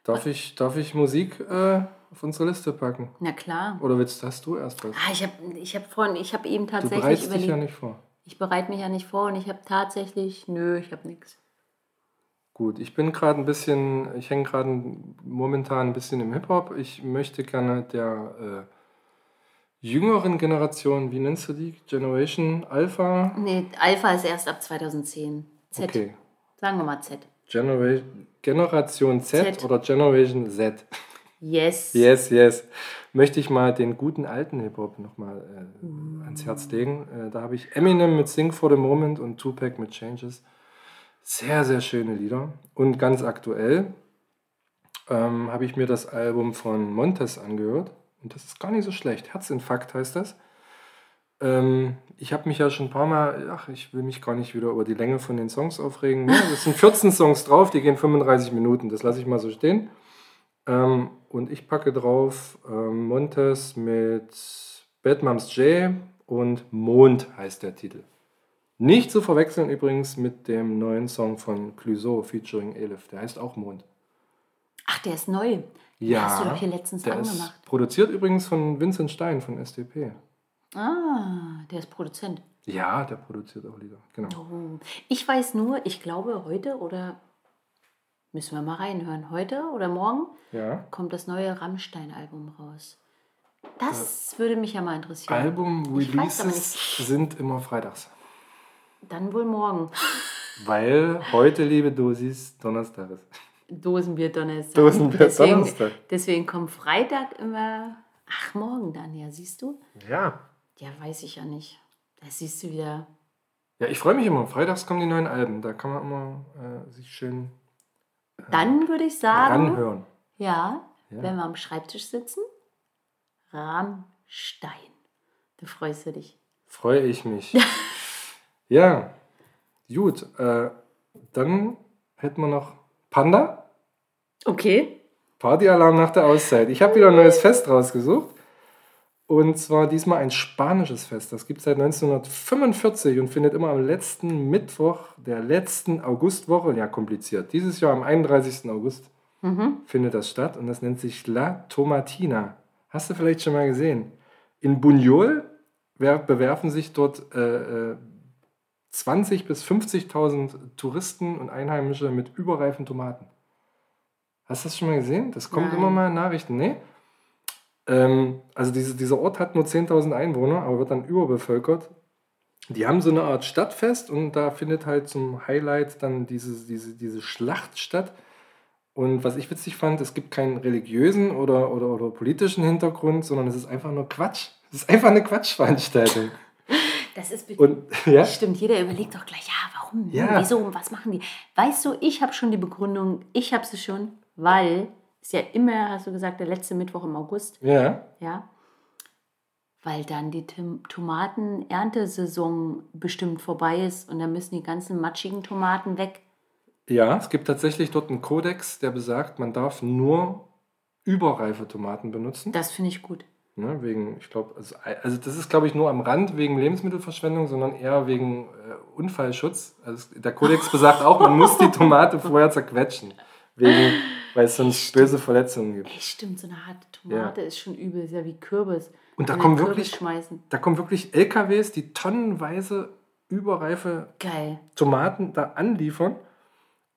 Darf ich, darf ich Musik äh, auf unsere Liste packen? Na klar. Oder willst hast du erst was? Ah, ich habe ich hab vorhin, ich habe eben Du tatsächlich bereitest dich überlegt, ja nicht vor. ich bereite mich ja nicht vor und ich habe tatsächlich, nö, ich habe nichts. Gut, ich bin gerade ein bisschen, ich hänge gerade momentan ein bisschen im Hip-Hop. Ich möchte gerne der äh, jüngeren Generation, wie nennst du die? Generation Alpha? Nee, Alpha ist erst ab 2010. Z. Okay. Sagen wir mal Z. Genera Generation Z, Z. oder Generation Z? Yes. Yes, yes. Möchte ich mal den guten alten Hip-Hop nochmal äh, ans Herz legen. Äh, da habe ich Eminem mit Sing for the Moment und Tupac mit Changes. Sehr, sehr schöne Lieder. Und ganz aktuell ähm, habe ich mir das Album von Montes angehört. Und das ist gar nicht so schlecht. Herzinfarkt heißt das. Ähm, ich habe mich ja schon ein paar Mal, ach, ich will mich gar nicht wieder über die Länge von den Songs aufregen. Ja, das sind 14 Songs drauf, die gehen 35 Minuten. Das lasse ich mal so stehen. Ähm, und ich packe drauf ähm, Montes mit Bad Moms J und Mond heißt der Titel. Nicht zu verwechseln übrigens mit dem neuen Song von Clouseau featuring Elif. Der heißt auch Mond. Ach, der ist neu. Den hast du doch hier letztens der angemacht. ist produziert übrigens von Vincent Stein von SDP. Ah, der ist Produzent. Ja, der produziert auch Lieder. Genau. Oh. Ich weiß nur, ich glaube heute oder müssen wir mal reinhören, heute oder morgen Ja. kommt das neue Rammstein-Album raus. Das würde mich ja mal interessieren. Äh, Album Ich weiß aber Releases sind immer freitags. Dann wohl morgen. Weil heute, liebe Dosis, Donnerstag ist. Dosenbier Donnerstag. Dosenbier deswegen, Donnerstag. Deswegen kommt Freitag immer. Ach, morgen dann, ja, siehst du? Ja. Ja, weiß ich ja nicht. Da siehst du wieder. Ja, ich freue mich immer. Freitags kommen die neuen Alben. Da kann man immer äh, sich schön Dann würde ich sagen, ranhören. ja, Ja. wenn wir am Schreibtisch sitzen, Rammstein. Da freust du dich. Freue ich mich. [LAUGHS] ja, gut. Äh, dann hätten wir noch Panda. Okay. Partyalarm nach der Auszeit. Ich habe wieder ein neues Fest rausgesucht. Und zwar diesmal ein spanisches Fest. Das gibt es seit 1945 und findet immer am letzten Mittwoch der letzten Augustwoche, ja kompliziert, dieses Jahr am 31. August Mhm. findet das statt und das nennt sich La Tomatina. Hast du vielleicht schon mal gesehen? In Buñol wer- bewerfen sich dort äh, äh, 20.000 bis 50.000 Touristen und Einheimische mit überreifen Tomaten. Hast du das schon mal gesehen? Das kommt Nein. immer mal in Nachrichten. Nee? Ähm, also diese, dieser Ort hat nur 10.000 Einwohner, aber wird dann überbevölkert. Die haben so eine Art Stadtfest und da findet halt zum Highlight dann diese, diese, diese Schlacht statt. Und was ich witzig fand, es gibt keinen religiösen oder, oder, oder politischen Hintergrund, sondern es ist einfach nur Quatsch. Es ist einfach eine Quatschveranstaltung. Das ist Und [LAUGHS] ja, Stimmt, jeder überlegt doch gleich, ja, warum? Ja. Hm, Wieso? Was machen die? Weißt du, ich habe schon die Begründung, ich habe sie schon, weil ist ja immer, hast du gesagt, der letzte Mittwoch im August, ja, ja, weil dann die Tomaten-Erntesaison bestimmt vorbei ist und dann müssen die ganzen matschigen Tomaten weg. ja, es gibt tatsächlich dort einen Kodex, der besagt, man darf nur überreife Tomaten benutzen. Das finde ich gut. Ne, wegen, ich glaube, also, also das ist, glaube ich, nur am Rand wegen Lebensmittelverschwendung, sondern eher wegen äh, Unfallschutz. Also der Kodex besagt auch, man muss die Tomate vorher zerquetschen, wegen, weil es sonst böse Verletzungen gibt. Ey, stimmt, so eine harte Tomate ist schon übel, ist ja wie Kürbis. Und da kommen wirklich- schmeißen. Da kommen wirklich LKWs, die tonnenweise überreife Geil. Tomaten da anliefern.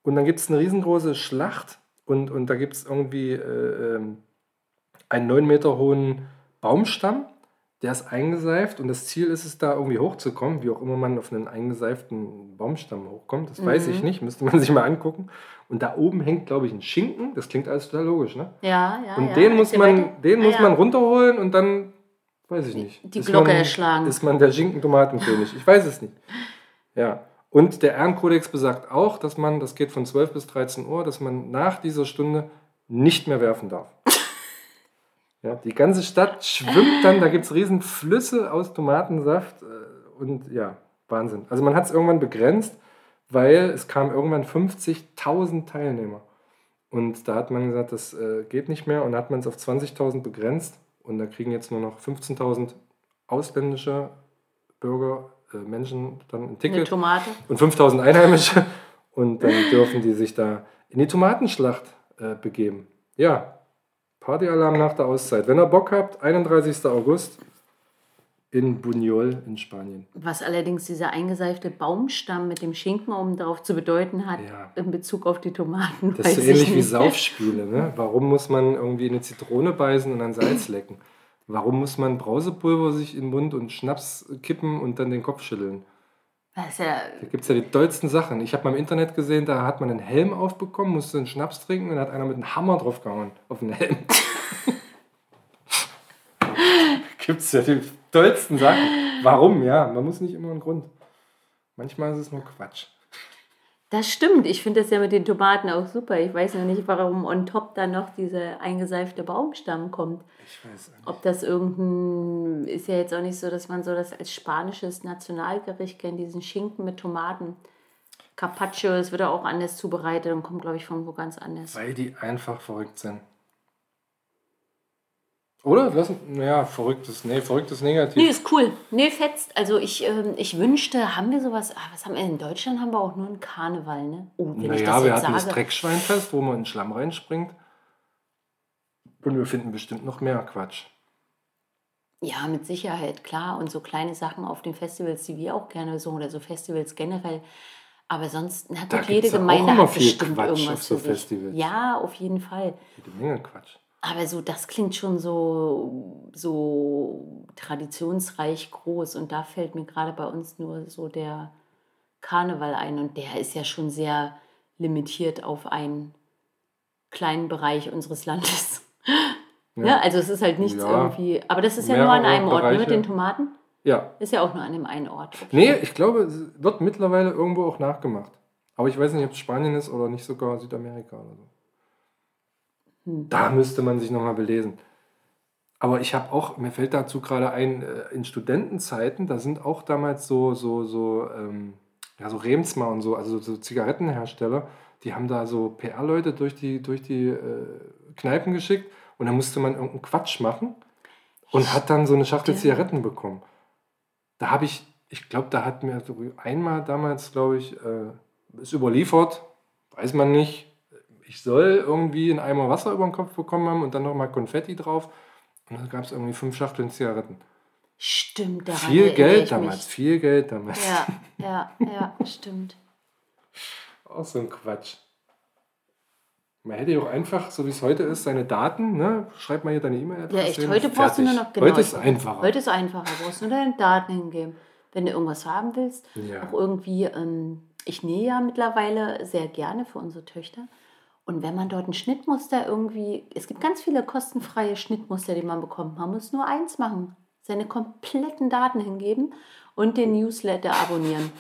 Und dann gibt es eine riesengroße Schlacht und, und da gibt es irgendwie äh, ähm, einen neun Meter hohen Baumstamm, der ist eingeseift und das Ziel ist es, da irgendwie hochzukommen, wie auch immer man auf einen eingeseiften Baumstamm hochkommt. Das weiß ich nicht, müsste man [LAUGHS] sich mal angucken. Und da oben hängt, glaube ich, ein Schinken. Das klingt alles total logisch, ne? Ja, ja. Und ja. den muss man, weiter. den Ah, muss ja. man runterholen und dann, weiß ich nicht. Die ist Glocke man, erschlagen. Ist man der Schinken-Tomatenkönig? Ich weiß es nicht. Ja. Und der Ehrenkodex besagt auch, dass man, das geht von 12 bis 13 Uhr, dass man nach dieser Stunde nicht mehr werfen darf. Ja, die ganze Stadt schwimmt dann, da gibt es riesen Flüsse aus Tomatensaft äh, und ja, Wahnsinn. Also man hat es irgendwann begrenzt, weil es kamen irgendwann 50.000 Teilnehmer. Und da hat man gesagt, das äh, geht nicht mehr und da hat man es auf 20.000 begrenzt. Und da kriegen jetzt nur noch 15.000 ausländische Bürger, äh, Menschen dann ein Ticket und 5.000 Einheimische. Und dann dürfen die sich da in die Tomatenschlacht äh, begeben. Ja, Partyalarm nach der Auszeit. Wenn ihr Bock habt, 31. August in Buñol in Spanien. Was allerdings dieser eingeseifte Baumstamm mit dem Schinken oben drauf zu bedeuten hat Ja. in Bezug auf die Tomaten. Das ist so ähnlich wie. Saufspiele. Ne? Warum muss man irgendwie eine Zitrone beißen und dann Salz lecken? Warum muss man Brausepulver sich in den Mund und Schnaps kippen und dann den Kopf schütteln? Ja, Da gibt es ja die dollsten Sachen. Ich habe mal im Internet gesehen, da hat man einen Helm aufbekommen, musste einen Schnaps trinken und da hat einer mit einem Hammer drauf gehauen auf den Helm. [LAUGHS] gibt es ja die dollsten Sachen. Warum? Ja, man muss nicht immer einen Grund. Manchmal ist es nur Quatsch. Das stimmt. Ich finde das ja mit den Tomaten auch super. Ich weiß noch nicht, warum on top da noch dieser eingeseifte Baumstamm kommt. Ich weiß nicht. Ob das irgendein, ist ja jetzt auch nicht so, dass man so das als spanisches Nationalgericht kennt, diesen Schinken mit Tomaten. Carpaccio, das wird ja auch anders zubereitet und kommt, glaube ich, von wo ganz anders. Weil die einfach verrückt sind. Oder? Was? Naja, verrücktes, nee, verrücktes Negativ. Nee, ist cool. Nee, fetzt. Also ich, ähm, ich wünschte, haben wir sowas, ah, was haben wir in Deutschland? Haben wir auch nur einen Karneval, ne? Oh, wenn ich naja, das wir hatten das sage. Dreckschweinfest, wo man in den Schlamm reinspringt. Und wir finden bestimmt noch mehr Quatsch. Ja, mit Sicherheit, klar. Und so kleine Sachen auf den Festivals, die wir auch gerne besuchen, oder so Festivals generell. Aber sonst, Da gut, jede ja auch Gemeinde immer hat viel bestimmt Quatsch irgendwas auf so. Festivals. Ja, auf jeden Fall. Jede Menge Quatsch. Aber so, das klingt schon so, so traditionsreich groß. Und da fällt mir gerade bei uns nur so der Karneval ein. Und der ist ja schon sehr limitiert auf einen kleinen Bereich unseres Landes. [LAUGHS] Ja. also es ist halt nichts Ja. irgendwie. Aber das ist ja nur an einem Ort, ne, mit den Tomaten. Ja. Ist ja auch nur an dem einen Ort. Okay. Nee, ich glaube, es wird mittlerweile irgendwo auch nachgemacht. Aber ich weiß nicht, ob es Spanien ist oder nicht sogar Südamerika oder so. Hm. Da müsste man sich nochmal belesen. Aber ich habe auch, mir fällt dazu gerade ein, äh, in Studentenzeiten, da sind auch damals so, so, so, ähm, ja, so Remsma und so, also so Zigarettenhersteller, die haben da so PR-Leute durch die, durch die äh, Kneipen geschickt und da musste man irgendeinen Quatsch machen und hat dann so eine Schachtel Stimmt. Zigaretten bekommen. Da habe ich, ich glaube, da hat mir so einmal damals, glaube ich, äh, ist überliefert, weiß man nicht, ich soll irgendwie einen Eimer Wasser über den Kopf bekommen haben und dann nochmal Konfetti drauf. Und dann gab es irgendwie fünf Schachteln Zigaretten. Stimmt, daran Viel Geld damals, Mich. viel Geld damals. Ja, ja, ja, stimmt. [LAUGHS] Auch so ein Quatsch. Man hätte ja auch einfach, so wie es heute ist, seine Daten, ne? Schreib mal hier deine E-Mail-Adresse. Ja, echt. hin, Heute brauchst du nur fertig. noch genau. Heute ist einfacher. Heute ist einfacher. Du brauchst nur deine Daten hingeben. Wenn du irgendwas haben willst, Ja. auch irgendwie, ähm, ich nähe ja mittlerweile sehr gerne für unsere Töchter. Und wenn man dort ein Schnittmuster irgendwie, es gibt ganz viele kostenfreie Schnittmuster, die man bekommt. Man muss nur eins machen: seine kompletten Daten hingeben und den Newsletter abonnieren.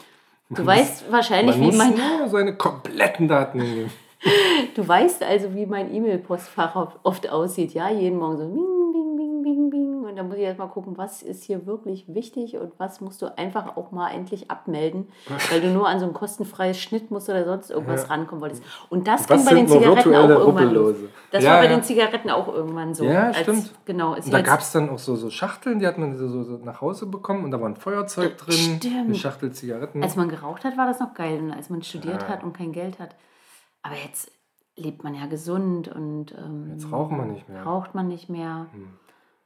Du weißt wahrscheinlich, Man wie muss mein, nur seine kompletten Daten hingeben. [LAUGHS] du weißt also, wie mein E-Mail-Postfach oft- aussieht. Ja, jeden Morgen so dann muss ich erst mal gucken, was ist hier wirklich wichtig und was musst du einfach auch mal endlich abmelden, [LAUGHS] weil du nur an so ein kostenfreies Schnittmuster oder sonst irgendwas Ja. rankommen wolltest. Und das ging bei den Zigaretten auch irgendwann los. Das Ja, war bei ja. den Zigaretten auch irgendwann so. Ja, Als- stimmt. Genau. Ist Und da gab es dann auch so, so Schachteln, die hat man so, so, nach Hause bekommen und da war ein Feuerzeug drin, Stimmt. eine Schachtel Zigaretten. Als man geraucht hat, war das noch geil. Und als man studiert hat und kein Geld hat. Aber jetzt lebt man ja gesund und ähm, Jetzt raucht man nicht mehr. raucht man nicht mehr.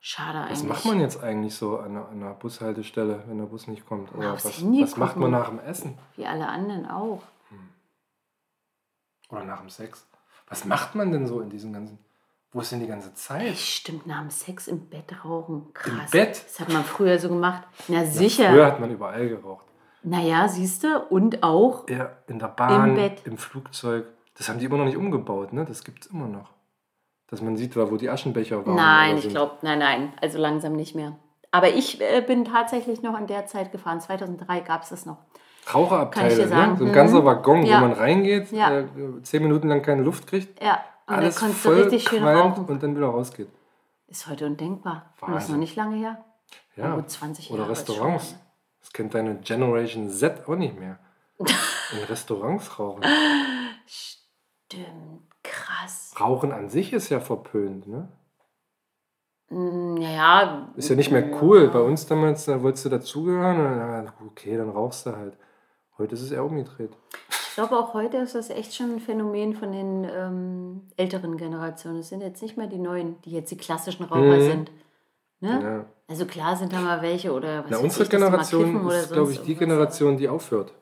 Schade eigentlich. Was macht man jetzt eigentlich so an einer, an einer Bushaltestelle, wenn der Bus nicht kommt? Oder aufs was, was macht man nach dem Essen? Wie alle anderen auch. Oder nach dem Sex? Was macht man denn so in diesem ganzen... Wo ist denn die ganze Zeit? Echt, stimmt, nach dem Sex im Bett rauchen. Krass. Bett? Das hat man früher so gemacht. Na Früher sicher. hat man überall geraucht. Naja, siehst du. Und auch. Ja, in der Bahn, Im Bett. im Flugzeug. Das haben die immer noch nicht umgebaut, ne? Das gibt es immer noch. Dass man sieht, wo die Aschenbecher waren. Nein, oder ich glaube, nein, nein. Also langsam nicht mehr. Aber ich äh, bin tatsächlich noch an der Zeit gefahren. 2003 gab es das noch. Raucherabteile, ne? so ein Mhm. ganzer Waggon, Ja. wo man reingeht, Ja. äh, zehn Minuten lang keine Luft kriegt, Ja, und alles da konntest du voll richtig schön rauchen. und dann wieder rausgeht. Ist heute undenkbar. Und das ist noch Wahnsinn. nicht lange her. Ja. gut, 20 Oder Jahre schon Restaurants. Das kennt deine Generation Z auch nicht mehr. [LAUGHS] In Restaurants rauchen. Stimmt, krass. Rauchen an sich ist ja verpönt, ne? Mm, Ja, Ist ja nicht mehr cool. Bei uns damals, da wolltest du dazugehören und dann, ja, okay, dann rauchst du halt. Heute ist es eher umgedreht. Ich glaube, auch heute ist das echt schon ein Phänomen von den ähm, älteren Generationen. Es sind jetzt nicht mehr die neuen, die jetzt die klassischen Raucher Mhm. sind. Ne? Ja. Also klar sind da mal welche oder was Na, unsere ich, Generation ist, glaube ich, die. Generation, die aufhört.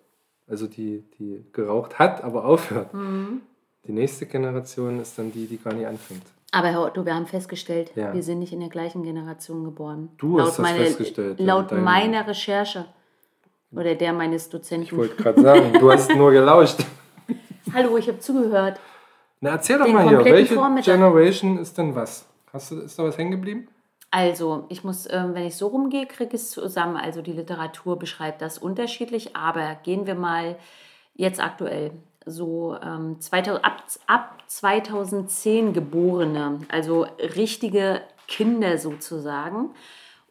Also die, die geraucht hat, aber aufhört. Mhm. Die nächste Generation ist dann die, die gar nicht anfängt. Aber Herr Otto, wir haben festgestellt, Ja. wir sind nicht in der gleichen Generation geboren. Du hast das festgestellt, ja, Laut meiner Recherche oder der meines Ich Dozenten. wollte gerade sagen, du hast nur gelauscht. [LAUGHS] Hallo, ich habe zugehört. Na, erzähl doch Den mal hier, welche Vormittag. Generation ist denn was? Hast du, ist da was hängen geblieben? Also, ich muss, ähm, wenn ich so rumgehe, kriege ich es zusammen. Also, die Literatur beschreibt das unterschiedlich, aber gehen wir mal jetzt aktuell. So ähm, 2000, ab, ab 2010 Geborene, also richtige Kinder sozusagen.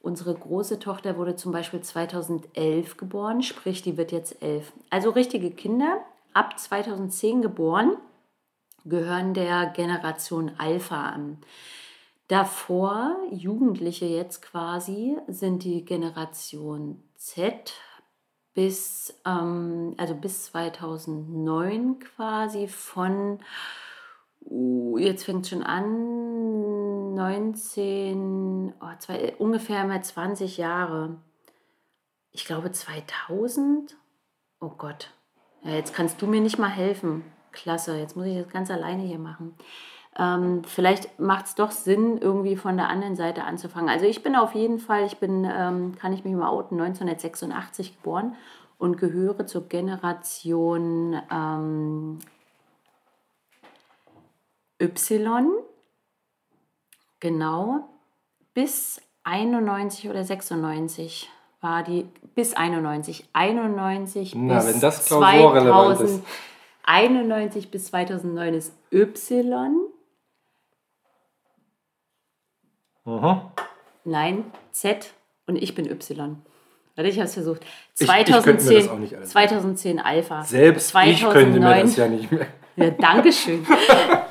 Unsere große Tochter wurde zum Beispiel 2011 geboren, sprich, die wird jetzt elf. Also richtige Kinder, ab 2010 geboren, gehören der Generation Alpha an. Davor, Jugendliche jetzt quasi, sind die Generation Z bis, ähm, also bis 2009 quasi von, uh, jetzt fängt es schon an, 19, oh, zwei, ungefähr mal 20 Jahre. Ich glaube 2000. Oh Gott. Ja, jetzt kannst du mir nicht mal helfen. Klasse, jetzt muss ich das ganz alleine hier machen. Ähm, vielleicht macht es doch Sinn, irgendwie von der anderen Seite anzufangen. Also ich bin auf jeden Fall, ich bin, ähm, kann ich mich mal outen, 1986 geboren und gehöre zur Generation ähm, Y. Genau. Bis 91 oder 96 war die, bis 91. 91 Na, bis wenn das klausurrelevant ist. 91 bis 2009 ist Y. Mhm. Nein, Z und ich bin Y. Warte, ich habe es versucht. Ich- ich könnte mir 2010, das auch nicht alles merken. 2010 Alpha. Selbst ich könnte mir das ja nicht mehr. Ja, Dankeschön.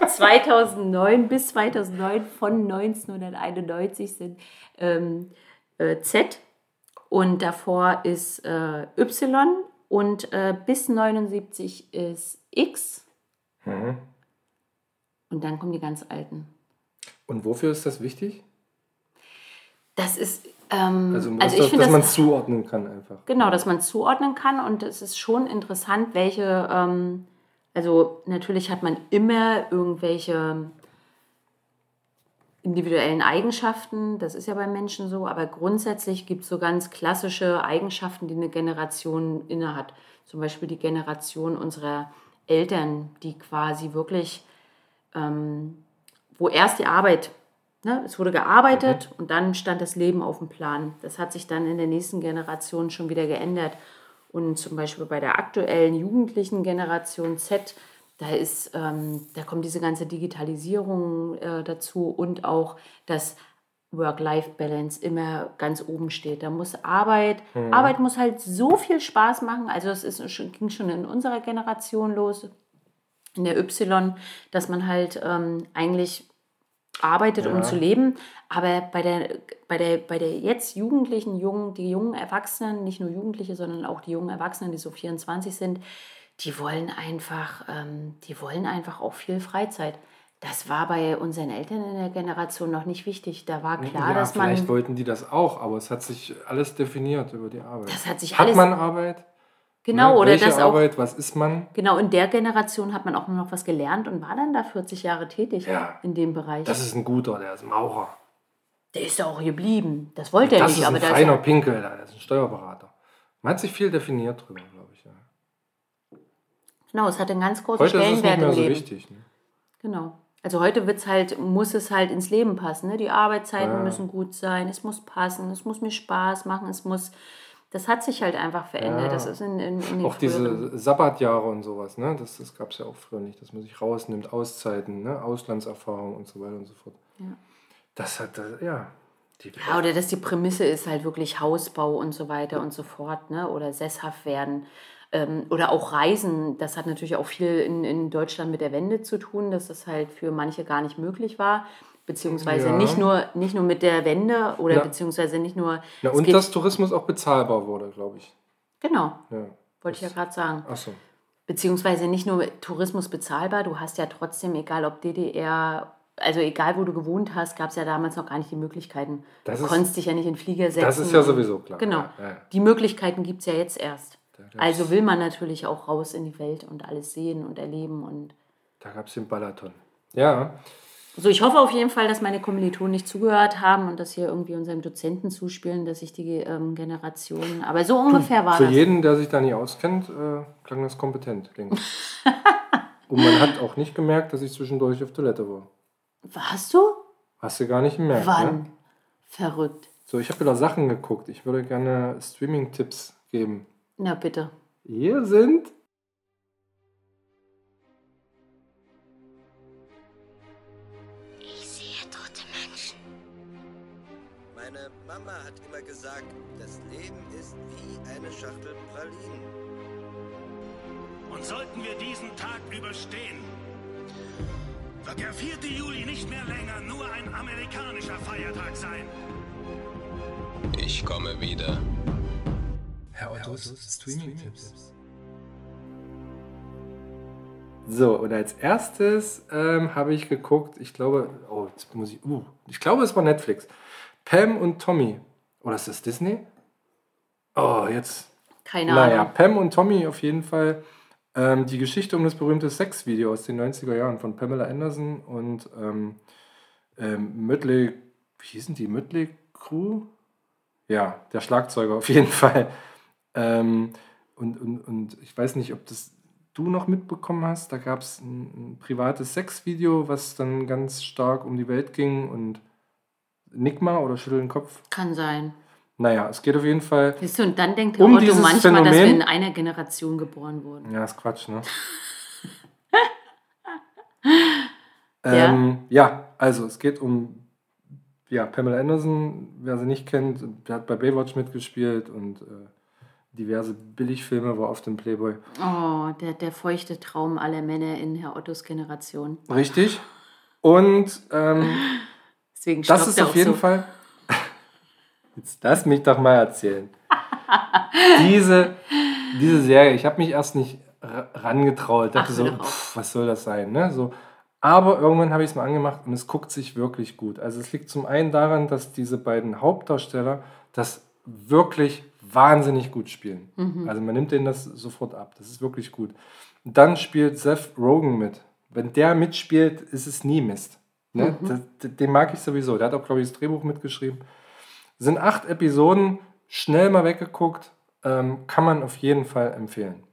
2009 [LAUGHS] bis 2009 von 1991 sind ähm, äh, Z und davor ist äh, Y und äh, bis 79 ist X Mhm. und dann kommen die ganz alten. Und wofür ist das wichtig? Das ist, ähm, Also, also, dass, ich finde dass man es zuordnen kann einfach. Genau, dass man es zuordnen kann und es ist schon interessant, welche, ähm, also natürlich hat man immer irgendwelche individuellen Eigenschaften, das ist ja bei Menschen so, aber grundsätzlich gibt es so ganz klassische Eigenschaften, die eine Generation innehat. Zum Beispiel die Generation unserer Eltern, die quasi wirklich, ähm, wo erst die Arbeit, ne, es wurde gearbeitet und dann stand das Leben auf dem Plan. Das hat sich dann in der nächsten Generation schon wieder geändert. Und zum Beispiel bei der aktuellen jugendlichen Generation Z, da ist, ähm, da kommt diese ganze Digitalisierung äh, dazu und auch das Work-Life-Balance immer ganz oben steht. Da muss Arbeit, Arbeit muss halt so viel Spaß machen. Also es ist, schon- ging schon in unserer Generation los, in der Y, dass man halt ähm, eigentlich arbeitet, um Ja. zu leben. Aber bei der, bei der, bei der jetzt Jugendlichen, jungen, die jungen Erwachsenen, nicht nur Jugendliche, sondern auch die jungen Erwachsenen, die so 24 sind, die wollen einfach, ähm, die wollen einfach auch viel Freizeit. Das war bei unseren Eltern in der Generation noch nicht wichtig. Da war klar, ja, dass vielleicht man. wollten die das auch, aber es hat sich alles definiert über die Arbeit. Das hat sich hat alles- man Arbeit? Genau, Ne? oder Welche das auch. Arbeit? Was ist man? Genau, in der Generation hat man auch noch was gelernt und war dann da 40 Jahre tätig Ja. in dem Bereich. Das ist ein guter, der ist Maurer. der ist ja auch geblieben. Das wollte er Das nicht, ist aber ein da ist feiner er, Pinkel, da, das ist ein Steuerberater. Man hat sich viel definiert drüber, glaube ich. Ja. Genau, es hat einen ganz großen Heute ist es nicht Stellenwert mehr so Leben. wichtig. Ne? Genau. Also heute wird's halt, muss es halt ins Leben passen. Ne? Die Arbeitszeiten Ja. müssen gut sein, es muss passen, es muss mir Spaß machen, es muss. Das hat sich halt einfach verändert. Ja. Das ist in, in, in Auch diese Sabbatjahre und sowas, ne? das, das gab es ja auch früher nicht, dass man sich rausnimmt, Auszeiten, ne? Auslandserfahrung und so weiter und so fort. Ja. Das hat, äh, ja, ja, oder dass die Prämisse ist halt wirklich Hausbau und so weiter und so fort, ne? Oder sesshaft werden. Ähm, oder auch Reisen. Das hat natürlich auch viel in, in Deutschland mit der Wende zu tun, dass das halt für manche gar nicht möglich war. Beziehungsweise Ja. nicht, nur, nicht nur mit der Wende oder Ja. beziehungsweise nicht nur. Na, es und dass Tourismus auch bezahlbar wurde, glaube ich. Genau, Ja. wollte ich ja gerade sagen. Achso. Beziehungsweise nicht nur Tourismus bezahlbar, du hast ja trotzdem, egal ob DDR, also egal wo du gewohnt hast, gab es ja damals noch gar nicht die Möglichkeiten. Das du ist- konntest dich ja nicht in Flieger setzen. Das ist ja sowieso klar. Genau. Ja, ja. Die Möglichkeiten gibt es ja jetzt erst. Also will man natürlich auch raus in die Welt und alles sehen und erleben. Und Da gab es den Balaton. Ja, so, ich hoffe auf jeden Fall, dass meine Kommilitonen nicht zugehört haben und dass hier irgendwie unserem Dozenten zuspielen, dass ich die ähm, Generation. Aber so ungefähr war für das. jeden, der sich da nicht auskennt, äh, klang das kompetent, denke ich. [LAUGHS] und man hat auch nicht gemerkt, dass ich zwischendurch auf Toilette war. Warst du? Hast du gar nicht gemerkt. Wann? Ne? Verrückt. So, ich habe wieder Sachen geguckt. Ich würde gerne Streaming-Tipps geben. Na bitte. Hier sind Mama hat immer gesagt, das Leben ist wie eine Schachtel Pralinen. Und sollten wir diesen Tag überstehen, wird der 4. Juli nicht mehr länger nur ein amerikanischer Feiertag sein. Ich komme wieder. Herr Ottos Streaming-Tipps. So, und als erstes ähm, habe ich geguckt, ich glaube, oh, jetzt muss ich, uh, ich glaube, es war Netflix. Pam und Tommy. Oder ist das Disney? Oh, jetzt. Keine Naja, Ahnung. Pam und Tommy auf jeden Fall. Ähm, die Geschichte um das berühmte Sexvideo aus den 90er Jahren von Pamela Anderson und ähm, ähm, Mötley, wie hießen die? Mötley Crew? Ja, der Schlagzeuger auf jeden [LAUGHS] Fall. Ähm, und, und, und ich weiß nicht, ob das du noch mitbekommen hast. Da gab es ein, ein privates Sexvideo, was dann ganz stark um die Welt ging und Nigma oder Schüttel den Kopf. Kann sein. Naja, es geht auf jeden Fall. Siehst du, und dann denkt Um Otto dieses manchmal, dass wir Phänomen- in einer Generation geboren wurden. Ja, ist Quatsch, ne? [LAUGHS] Ja. ähm, ja, also es geht um ja, Pamela Anderson, wer sie nicht kennt, der hat bei Baywatch mitgespielt und äh, diverse Billigfilme, war oft im Playboy. Oh, der, der feuchte Traum aller Männer in Herr Ottos Generation. Richtig. Und ähm, [LAUGHS] Deswegen das ist auf jeden so. Fall. [LAUGHS] Jetzt lass mich doch mal erzählen. [LAUGHS] diese, diese Serie, ich habe mich erst nicht ra- rangetraut. Dachte Ach, so, pff, was soll das sein? Ne? So. Aber irgendwann habe ich es mal angemacht und es guckt sich wirklich gut. Also es liegt zum einen daran, dass diese beiden Hauptdarsteller das wirklich wahnsinnig gut spielen. Mhm. Also man nimmt denen das sofort ab. Das ist wirklich gut. Und dann spielt Seth Rogen mit. Wenn der mitspielt, ist es nie Mist. Ne? Mhm. Das, den mag ich sowieso. Der hat auch, glaube ich, das Drehbuch mitgeschrieben. Sind acht Episoden, schnell mal weggeguckt, ähm, kann man auf jeden Fall empfehlen.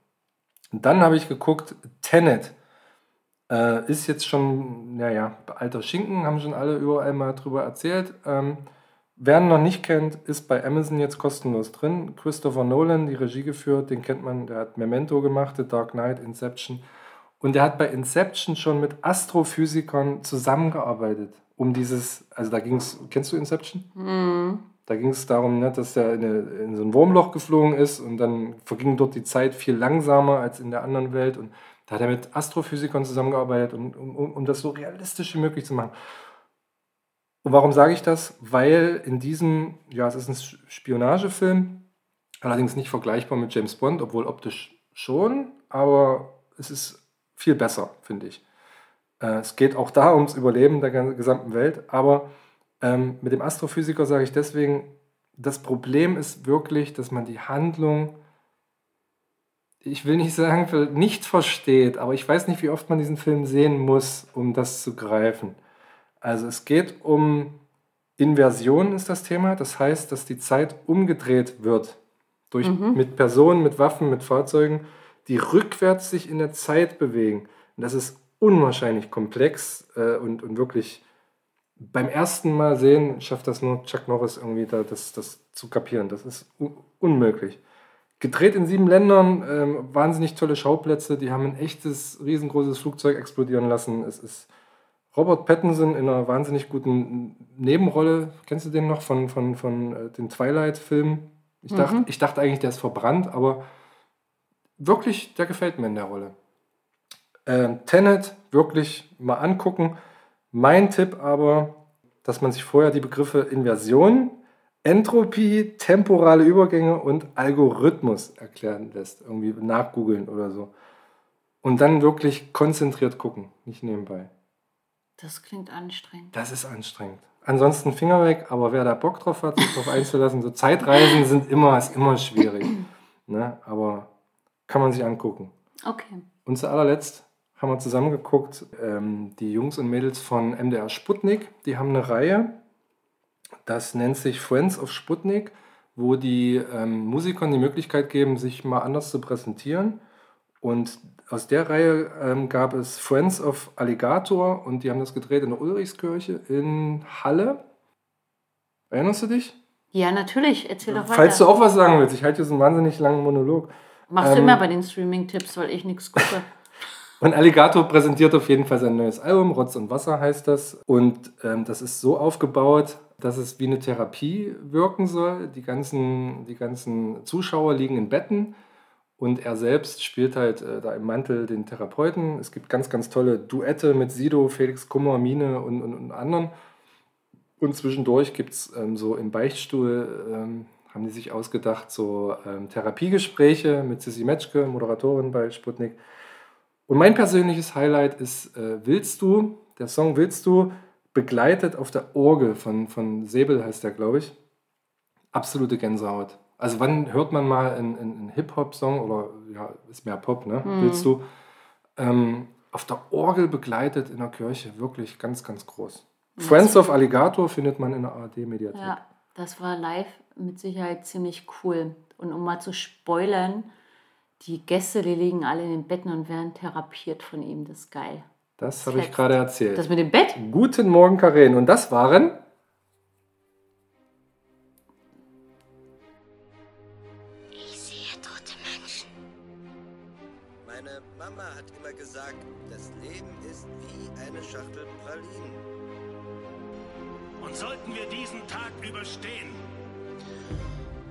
Und dann habe ich geguckt, Tenet. Äh, ist jetzt schon, naja, alter Schinken, haben schon alle überall mal drüber erzählt. Ähm, wer ihn noch nicht kennt, ist bei Amazon jetzt kostenlos drin. Christopher Nolan, die Regie geführt, den kennt man, der hat Memento gemacht, The Dark Knight, Inception. Und der hat bei Inception schon mit Astrophysikern zusammengearbeitet, um dieses, also da ging es, kennst du Inception? Mhm. Da ging es darum, ne, dass er in, eine, in so ein Wurmloch geflogen ist und dann verging dort die Zeit viel langsamer als in der anderen Welt. Und da hat er mit Astrophysikern zusammengearbeitet, um, um, um das so realistisch wie möglich zu machen. Und warum sage ich das? Weil in diesem, ja, es ist ein Spionagefilm, allerdings nicht vergleichbar mit James Bond, obwohl optisch schon, aber es ist viel besser, finde ich. Äh, es geht auch da ums Überleben der gesamten Welt, aber ähm, mit dem Astrophysiker sage ich deswegen, das Problem ist wirklich, dass man die Handlung, ich will nicht sagen, nicht versteht, aber ich weiß nicht, wie oft man diesen Film sehen muss, um das zu greifen. Also es geht um Inversion ist das Thema, das heißt, dass die Zeit umgedreht wird. Durch, Mit Personen, mit Waffen, mit Fahrzeugen, die rückwärts sich in der Zeit bewegen. Und das ist unwahrscheinlich komplex äh, und, und wirklich beim ersten Mal sehen schafft das nur Chuck Norris irgendwie da, das, das zu kapieren. Das ist un unmöglich. Gedreht in sieben Ländern, ähm, wahnsinnig tolle Schauplätze. Die haben ein echtes, riesengroßes Flugzeug explodieren lassen. Es ist Robert Pattinson in einer wahnsinnig guten Nebenrolle. Kennst du den noch von, von, von äh, den Twilight-Filmen? Ich, dachte, ich dachte eigentlich, der ist verbrannt, aber wirklich, der gefällt mir in der Rolle. Ähm, Tenet wirklich mal angucken. Mein Tipp aber, dass man sich vorher die Begriffe Inversion, Entropie, temporale Übergänge und Algorithmus erklären lässt. Irgendwie nachgoogeln oder so. Und dann wirklich konzentriert gucken, nicht nebenbei. Das klingt anstrengend. Das ist anstrengend. Ansonsten Finger weg, aber wer da Bock drauf hat, sich drauf einzulassen, so Zeitreisen sind immer, ist immer schwierig. Ne? Aber kann man sich angucken. Okay. Und zu allerletzt haben wir zusammen geguckt, ähm, die Jungs und Mädels von MDR Sputnik, die haben eine Reihe, das nennt sich Friends of Sputnik, wo die ähm, Musikern die Möglichkeit geben, sich mal anders zu präsentieren. Und aus der Reihe ähm, gab es Friends of Alligator und die haben das gedreht in der Ulrichskirche in Halle. Erinnerst du dich? Ja, natürlich. Erzähl doch weiter. Falls du auch was sagen willst, ich halte jetzt einen wahnsinnig langen Monolog. Machst du ähm, immer bei den Streaming-Tipps, weil ich nichts gucke. [LAUGHS] Und Alligator präsentiert auf jeden Fall sein neues Album, Rotz und Wasser heißt das. Und ähm, das ist so aufgebaut, dass es wie eine Therapie wirken soll. Die ganzen, die ganzen Zuschauer liegen in Betten und er selbst spielt halt äh, da im Mantel den Therapeuten. Es gibt ganz, ganz tolle Duette mit Sido, Felix Kummer, Mine und, und, und anderen. Und zwischendurch gibt es ähm, so im Beichtstuhl, ähm, haben die sich ausgedacht, so ähm, Therapiegespräche mit Sissy Metschke, Moderatorin bei Sputnik. Und mein persönliches Highlight ist äh, Willst du, der Song Willst du, begleitet auf der Orgel von, von Säbel heißt der, glaube ich. Absolute Gänsehaut. Also wann hört man mal einen, einen Hip-Hop-Song oder ja, ist mehr Pop, ne? Willst du? Ähm, auf der Orgel begleitet in der Kirche, wirklich ganz, ganz groß. Friends of Alligator findet man in der ARD-Mediathek. Ja, das war live mit Sicherheit ziemlich cool. Und um mal zu spoilern, die Gäste, die liegen alle in den Betten und werden therapiert von ihm. Das ist geil. Das habe ich gerade erzählt. Das mit dem Bett? Guten Morgen, Karen. Und das waren Ich sehe tote Menschen. Meine Mama hat immer gesagt, das Leben ist wie eine Schachtel Pralinen. Und sollten wir diesen Tag überstehen,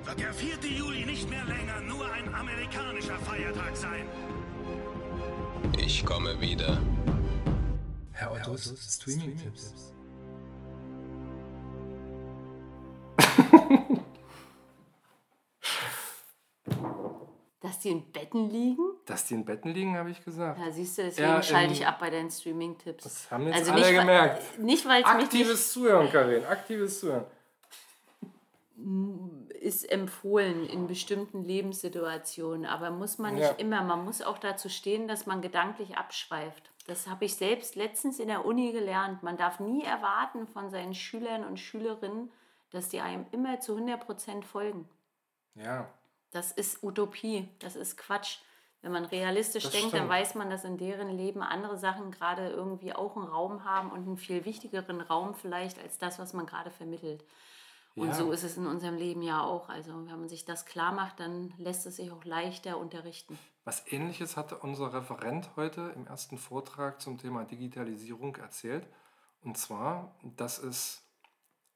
wird der 4. Juli nicht mehr länger nur ein amerikanischer Feiertag sein. Ich komme wieder. Herr Ottos Streaming-Tipps. Dass die in Betten liegen? Dass die in Betten liegen, habe ich gesagt. Ja, siehst du, deswegen Ja, schalte ähm, ich ab bei deinen Streaming-Tipps. Das haben jetzt Also alle nicht, gemerkt. Nicht, weil es mich nicht Aktives Zuhören, Karin. Aktives Zuhören. Ist empfohlen in bestimmten Lebenssituationen, aber muss man nicht Ja. immer. Man muss auch dazu stehen, dass man gedanklich abschweift. Das habe ich selbst letztens in der Uni gelernt. Man darf nie erwarten von seinen Schülern und Schülerinnen, dass die einem immer zu 100% folgen. Ja. Das ist Utopie, das ist Quatsch. Wenn man realistisch Das denkt, dann stimmt. weiß man, dass in deren Leben andere Sachen gerade irgendwie auch einen Raum haben und einen viel wichtigeren Raum vielleicht als das, was man gerade vermittelt. Und Ja. so ist es in unserem Leben ja auch. Also wenn man sich das klar macht, dann lässt es sich auch leichter unterrichten. Was ähnliches hatte unser Referent heute im ersten Vortrag zum Thema Digitalisierung erzählt. Und zwar, dass es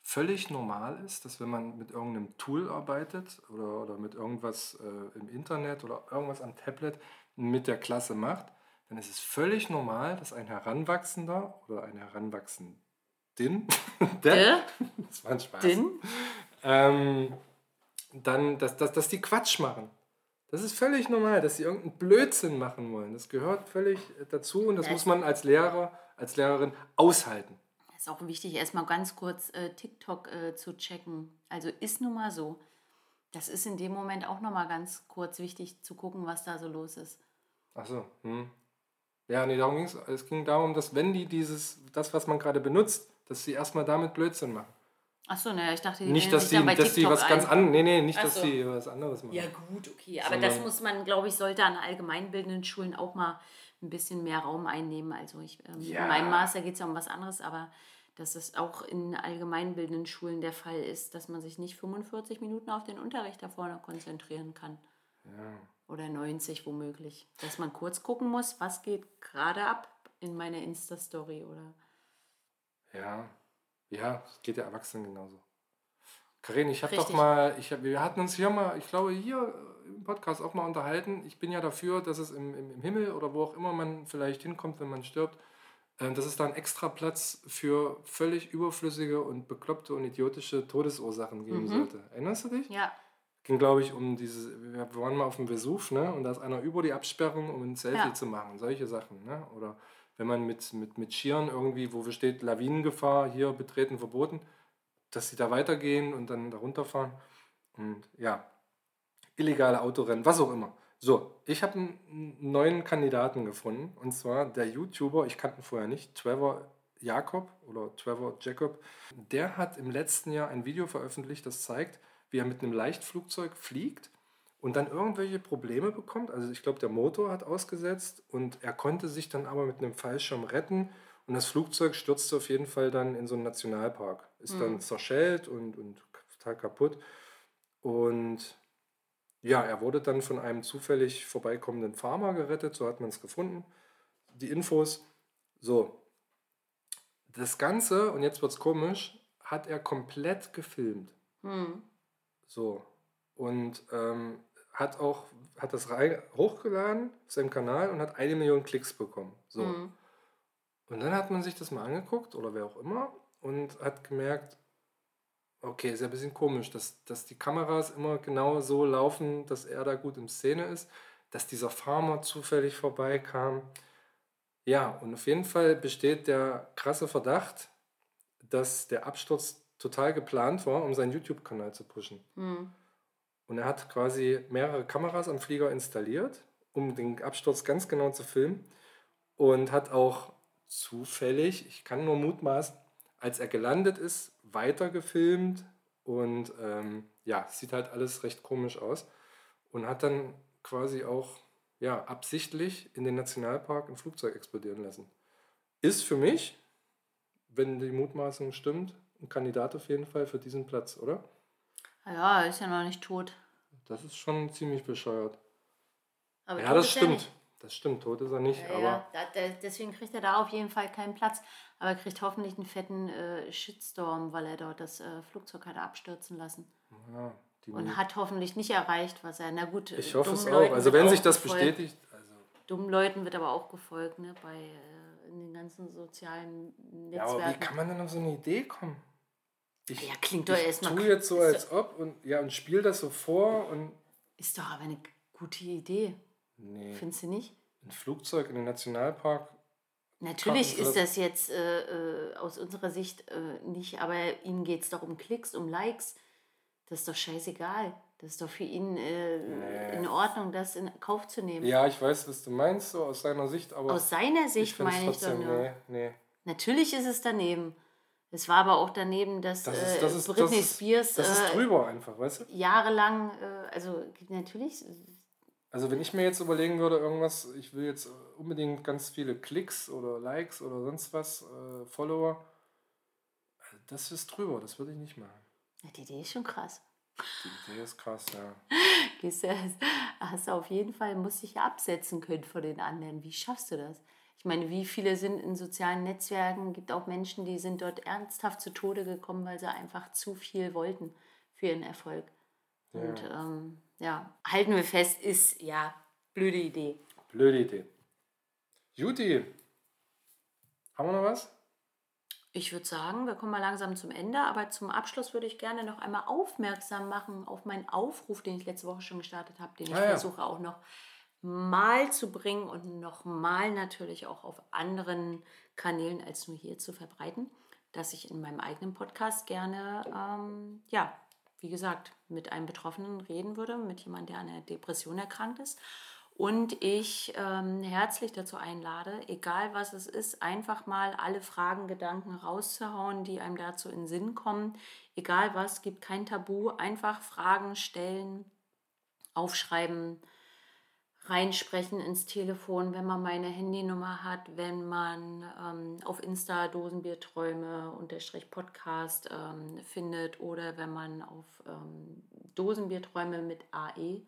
völlig normal ist, dass wenn man mit irgendeinem Tool arbeitet oder, oder mit irgendwas äh, im Internet oder irgendwas am Tablet mit der Klasse macht, dann ist es völlig normal, dass ein Heranwachsender oder eine Heranwachsendin, [LAUGHS] der, das war ein Spaß, Din? ähm, dann, dass, dass, dass die Quatsch machen. Das ist völlig normal, dass sie irgendeinen Blödsinn machen wollen. Das gehört völlig dazu und das Das- muss man als Lehrer, als Lehrerin aushalten. Es ist auch wichtig, erstmal ganz kurz äh, TikTok äh, zu checken. Also ist nun mal so. Das ist in dem Moment auch nochmal ganz kurz wichtig zu gucken, was da so los ist. Achso. Hm. Ja, nee, darum ging es. Es ging darum, dass wenn die dieses, das, was man gerade benutzt, dass sie erstmal damit Blödsinn machen. Achso, naja, ich dachte, die Nicht, dass die, dass die TikTok was ganz ein. anderes. Nee, nee, nicht, Ach dass so. die was anderes machen. Ja, gut, okay. Aber Sondern- das muss man, glaube ich, sollte an allgemeinbildenden Schulen auch mal ein bisschen mehr Raum einnehmen. Also ich, ähm, Ja. in meinem Master geht es ja um was anderes, aber dass es auch in allgemeinbildenden Schulen der Fall ist, dass man sich nicht 45 Minuten auf den Unterricht da vorne konzentrieren kann. Oder 90 womöglich. Dass man kurz gucken muss, was geht gerade ab in meiner Insta-Story oder Ja, ja, geht ja Erwachsenen genauso. Karin, ich habe doch mal, ich hab, wir hatten uns hier mal, ich glaube hier im Podcast auch mal unterhalten. Ich bin ja dafür, dass es im, im, im Himmel oder wo auch immer man vielleicht hinkommt, wenn man stirbt, äh, dass es da einen extra Platz für völlig überflüssige und bekloppte und idiotische Todesursachen geben sollte. Erinnerst du dich? Ja, ging, glaube ich, um diese, wir waren mal auf dem Vesuv, ne? Und da ist einer über die Absperrung, um ein Selfie Ja. zu machen. Solche Sachen, ne? Oder wenn man mit, mit, mit Skiern irgendwie, wo steht Lawinengefahr, hier betreten verboten, dass sie da weitergehen und dann da runterfahren. Und ja, illegale Autorennen, was auch immer. So, ich habe einen neuen Kandidaten gefunden und zwar der YouTuber, ich kannte ihn vorher nicht, Trevor Jakob oder Trevor Jacob. Der hat im letzten Jahr ein Video veröffentlicht, das zeigt, wie er mit einem Leichtflugzeug fliegt und dann irgendwelche Probleme bekommt. Also ich glaube, der Motor hat ausgesetzt und er konnte sich dann aber mit einem Fallschirm retten und das Flugzeug stürzte auf jeden Fall dann in so einen Nationalpark. Ist dann zerschellt und, und total kaputt. Und ja, er wurde dann von einem zufällig vorbeikommenden Farmer gerettet, so hat man es gefunden. Die Infos. So. Das Ganze, und jetzt wird es komisch, hat er komplett gefilmt. hm. So. Und ähm, hat auch, hat das rein, hochgeladen auf seinem Kanal und hat eine Million Klicks bekommen. So. Hm. Und dann hat man sich das mal angeguckt, oder wer auch immer, und hat gemerkt, okay, ist ja ein bisschen komisch, dass, dass die Kameras immer genau so laufen, dass er da gut in Szene ist, dass dieser Farmer zufällig vorbeikam. Ja, und auf jeden Fall besteht der krasse Verdacht, dass der Absturz total geplant war, um seinen YouTube-Kanal zu pushen. Hm. Und er hat quasi mehrere Kameras am Flieger installiert, um den Absturz ganz genau zu filmen. Und hat auch zufällig, ich kann nur mutmaßen, als er gelandet ist, weiter gefilmt. Und ähm, ja, sieht halt alles recht komisch aus. Und hat dann quasi auch ja, absichtlich in den Nationalpark ein Flugzeug explodieren lassen. Ist für mich, wenn die Mutmaßung stimmt, ein Kandidat auf jeden Fall für diesen Platz, oder? Ja, ist ja noch nicht tot. Das ist schon ziemlich bescheuert. Aber Ja, das er stimmt. Das stimmt, tot ist er nicht, Ja, aber da, da, deswegen kriegt er da auf jeden Fall keinen Platz. Aber er kriegt hoffentlich einen fetten äh, Shitstorm, weil er dort das äh, Flugzeug hat abstürzen lassen. ja, Und hat hoffentlich nicht erreicht, was er, na gut, ich hoffe es auch. Also wenn auch sich das gefolgt. bestätigt, also Dummen Leuten wird aber auch gefolgt, ne, bei äh, in den ganzen sozialen ja, aber wie Netzwerken. kann man denn auf so eine Idee kommen? Ich, Ja, klingt doch ich erstmal tue kr- jetzt so als ob und ja und spiele das so vor und Ist doch aber eine gute Idee, nee, findest du nicht? ein Flugzeug in den Nationalpark. Natürlich ist das jetzt äh, äh, aus unserer Sicht äh, nicht, aber ihnen geht es doch um Klicks, um Likes. Das ist doch scheißegal. Das ist doch für ihn äh, Nee. in Ordnung, das in Kauf zu nehmen. Ja, ich weiß, was du meinst, so aus seiner Sicht, aber Aus seiner ich Sicht es meine ich doch nur. nee, nee. Natürlich ist es daneben. Es war aber auch daneben, dass Das äh, ist, das ist, Britney das ist, Spears das ist äh, drüber einfach, weißt du? jahrelang, äh, also natürlich, Also wenn ich mir jetzt überlegen würde, irgendwas, ich will jetzt unbedingt ganz viele Klicks oder Likes oder sonst was, äh, Follower, äh, das ist drüber, das würde ich nicht machen. die Idee ist schon krass. Die Idee ist krass, ja. [LAUGHS] Gehst du, hast du auf jeden Fall, musst dich absetzen können von den anderen. Wie schaffst du das? Ich meine, wie viele sind in sozialen Netzwerken? gibt auch Menschen, die sind dort ernsthaft zu Tode gekommen, weil sie einfach zu viel wollten für ihren Erfolg. Und ähm, ja, halten wir fest, ist ja blöde Idee. Blöde Idee. Juti, haben wir noch was? Ich würde sagen, wir kommen mal langsam zum Ende, aber zum Abschluss würde ich gerne noch einmal aufmerksam machen auf meinen Aufruf, den ich letzte Woche schon gestartet habe, den ich Ah, ja. versuche auch noch mal zu bringen und nochmal natürlich auch auf anderen Kanälen als nur hier zu verbreiten, dass ich in meinem eigenen Podcast gerne, ähm, ja, wie gesagt, mit einem Betroffenen reden würde, mit jemandem, der an einer Depression erkrankt ist. Und ich ähm, herzlich dazu einlade, egal was es ist, einfach mal alle Fragen, Gedanken rauszuhauen, die einem dazu in Sinn kommen. Egal was, gibt kein Tabu. Einfach Fragen stellen, aufschreiben, reinsprechen ins Telefon, wenn man meine Handynummer hat, wenn man ähm, auf Insta Dosenbierträume unterstrich Podcast ähm, findet oder wenn man auf ähm, Dosenbierträume mit AE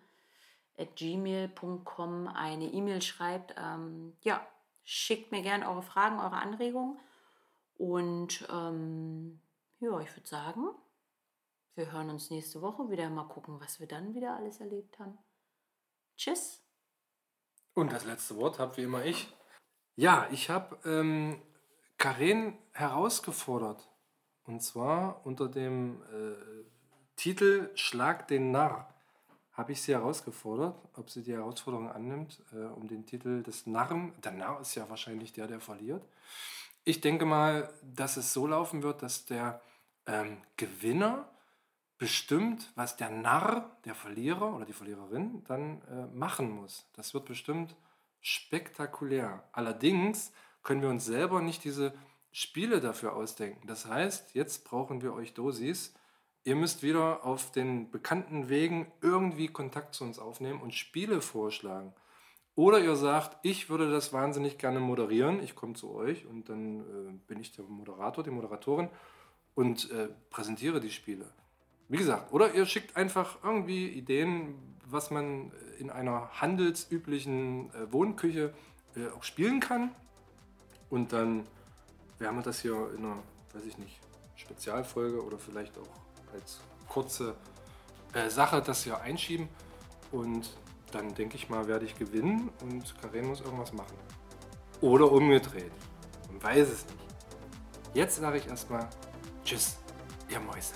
at gmail.com eine E-Mail schreibt. Ähm, ja, schickt mir gerne eure Fragen, eure Anregungen. Und ähm, ja, ich würde sagen, wir hören uns nächste Woche wieder. Mal gucken, was wir dann wieder alles erlebt haben. Tschüss. Und das letzte Wort habe wie immer ich. Ja, ich habe ähm, Karen herausgefordert. Und zwar unter dem äh, Titel Schlag den Narr habe ich sie herausgefordert, ob sie die Herausforderung annimmt, äh, um den Titel des Narren. Der Narr ist ja wahrscheinlich der, der verliert. Ich denke mal, dass es so laufen wird, dass der ähm, Gewinner bestimmt, was der Narr, der Verlierer oder die Verliererin dann äh, machen muss. Das wird bestimmt spektakulär. Allerdings können wir uns selber nicht diese Spiele dafür ausdenken. Das heißt, jetzt brauchen wir euch Dosis. Ihr müsst wieder auf den bekannten Wegen irgendwie Kontakt zu uns aufnehmen und Spiele vorschlagen. Oder ihr sagt, ich würde das wahnsinnig gerne moderieren. Ich komme zu euch und dann äh, bin ich der Moderator, die Moderatorin und äh, präsentiere die Spiele. Wie gesagt, oder ihr schickt einfach irgendwie Ideen, was man in einer handelsüblichen äh, Wohnküche äh, auch spielen kann. Und dann werden wir das hier in einer, weiß ich nicht, Spezialfolge oder vielleicht auch als kurze äh, Sache das hier einschieben. Und dann denke ich mal, werde ich gewinnen und Karen muss irgendwas machen. Oder umgedreht. Man weiß es nicht. Jetzt sage ich erstmal Tschüss, ihr Mäuse.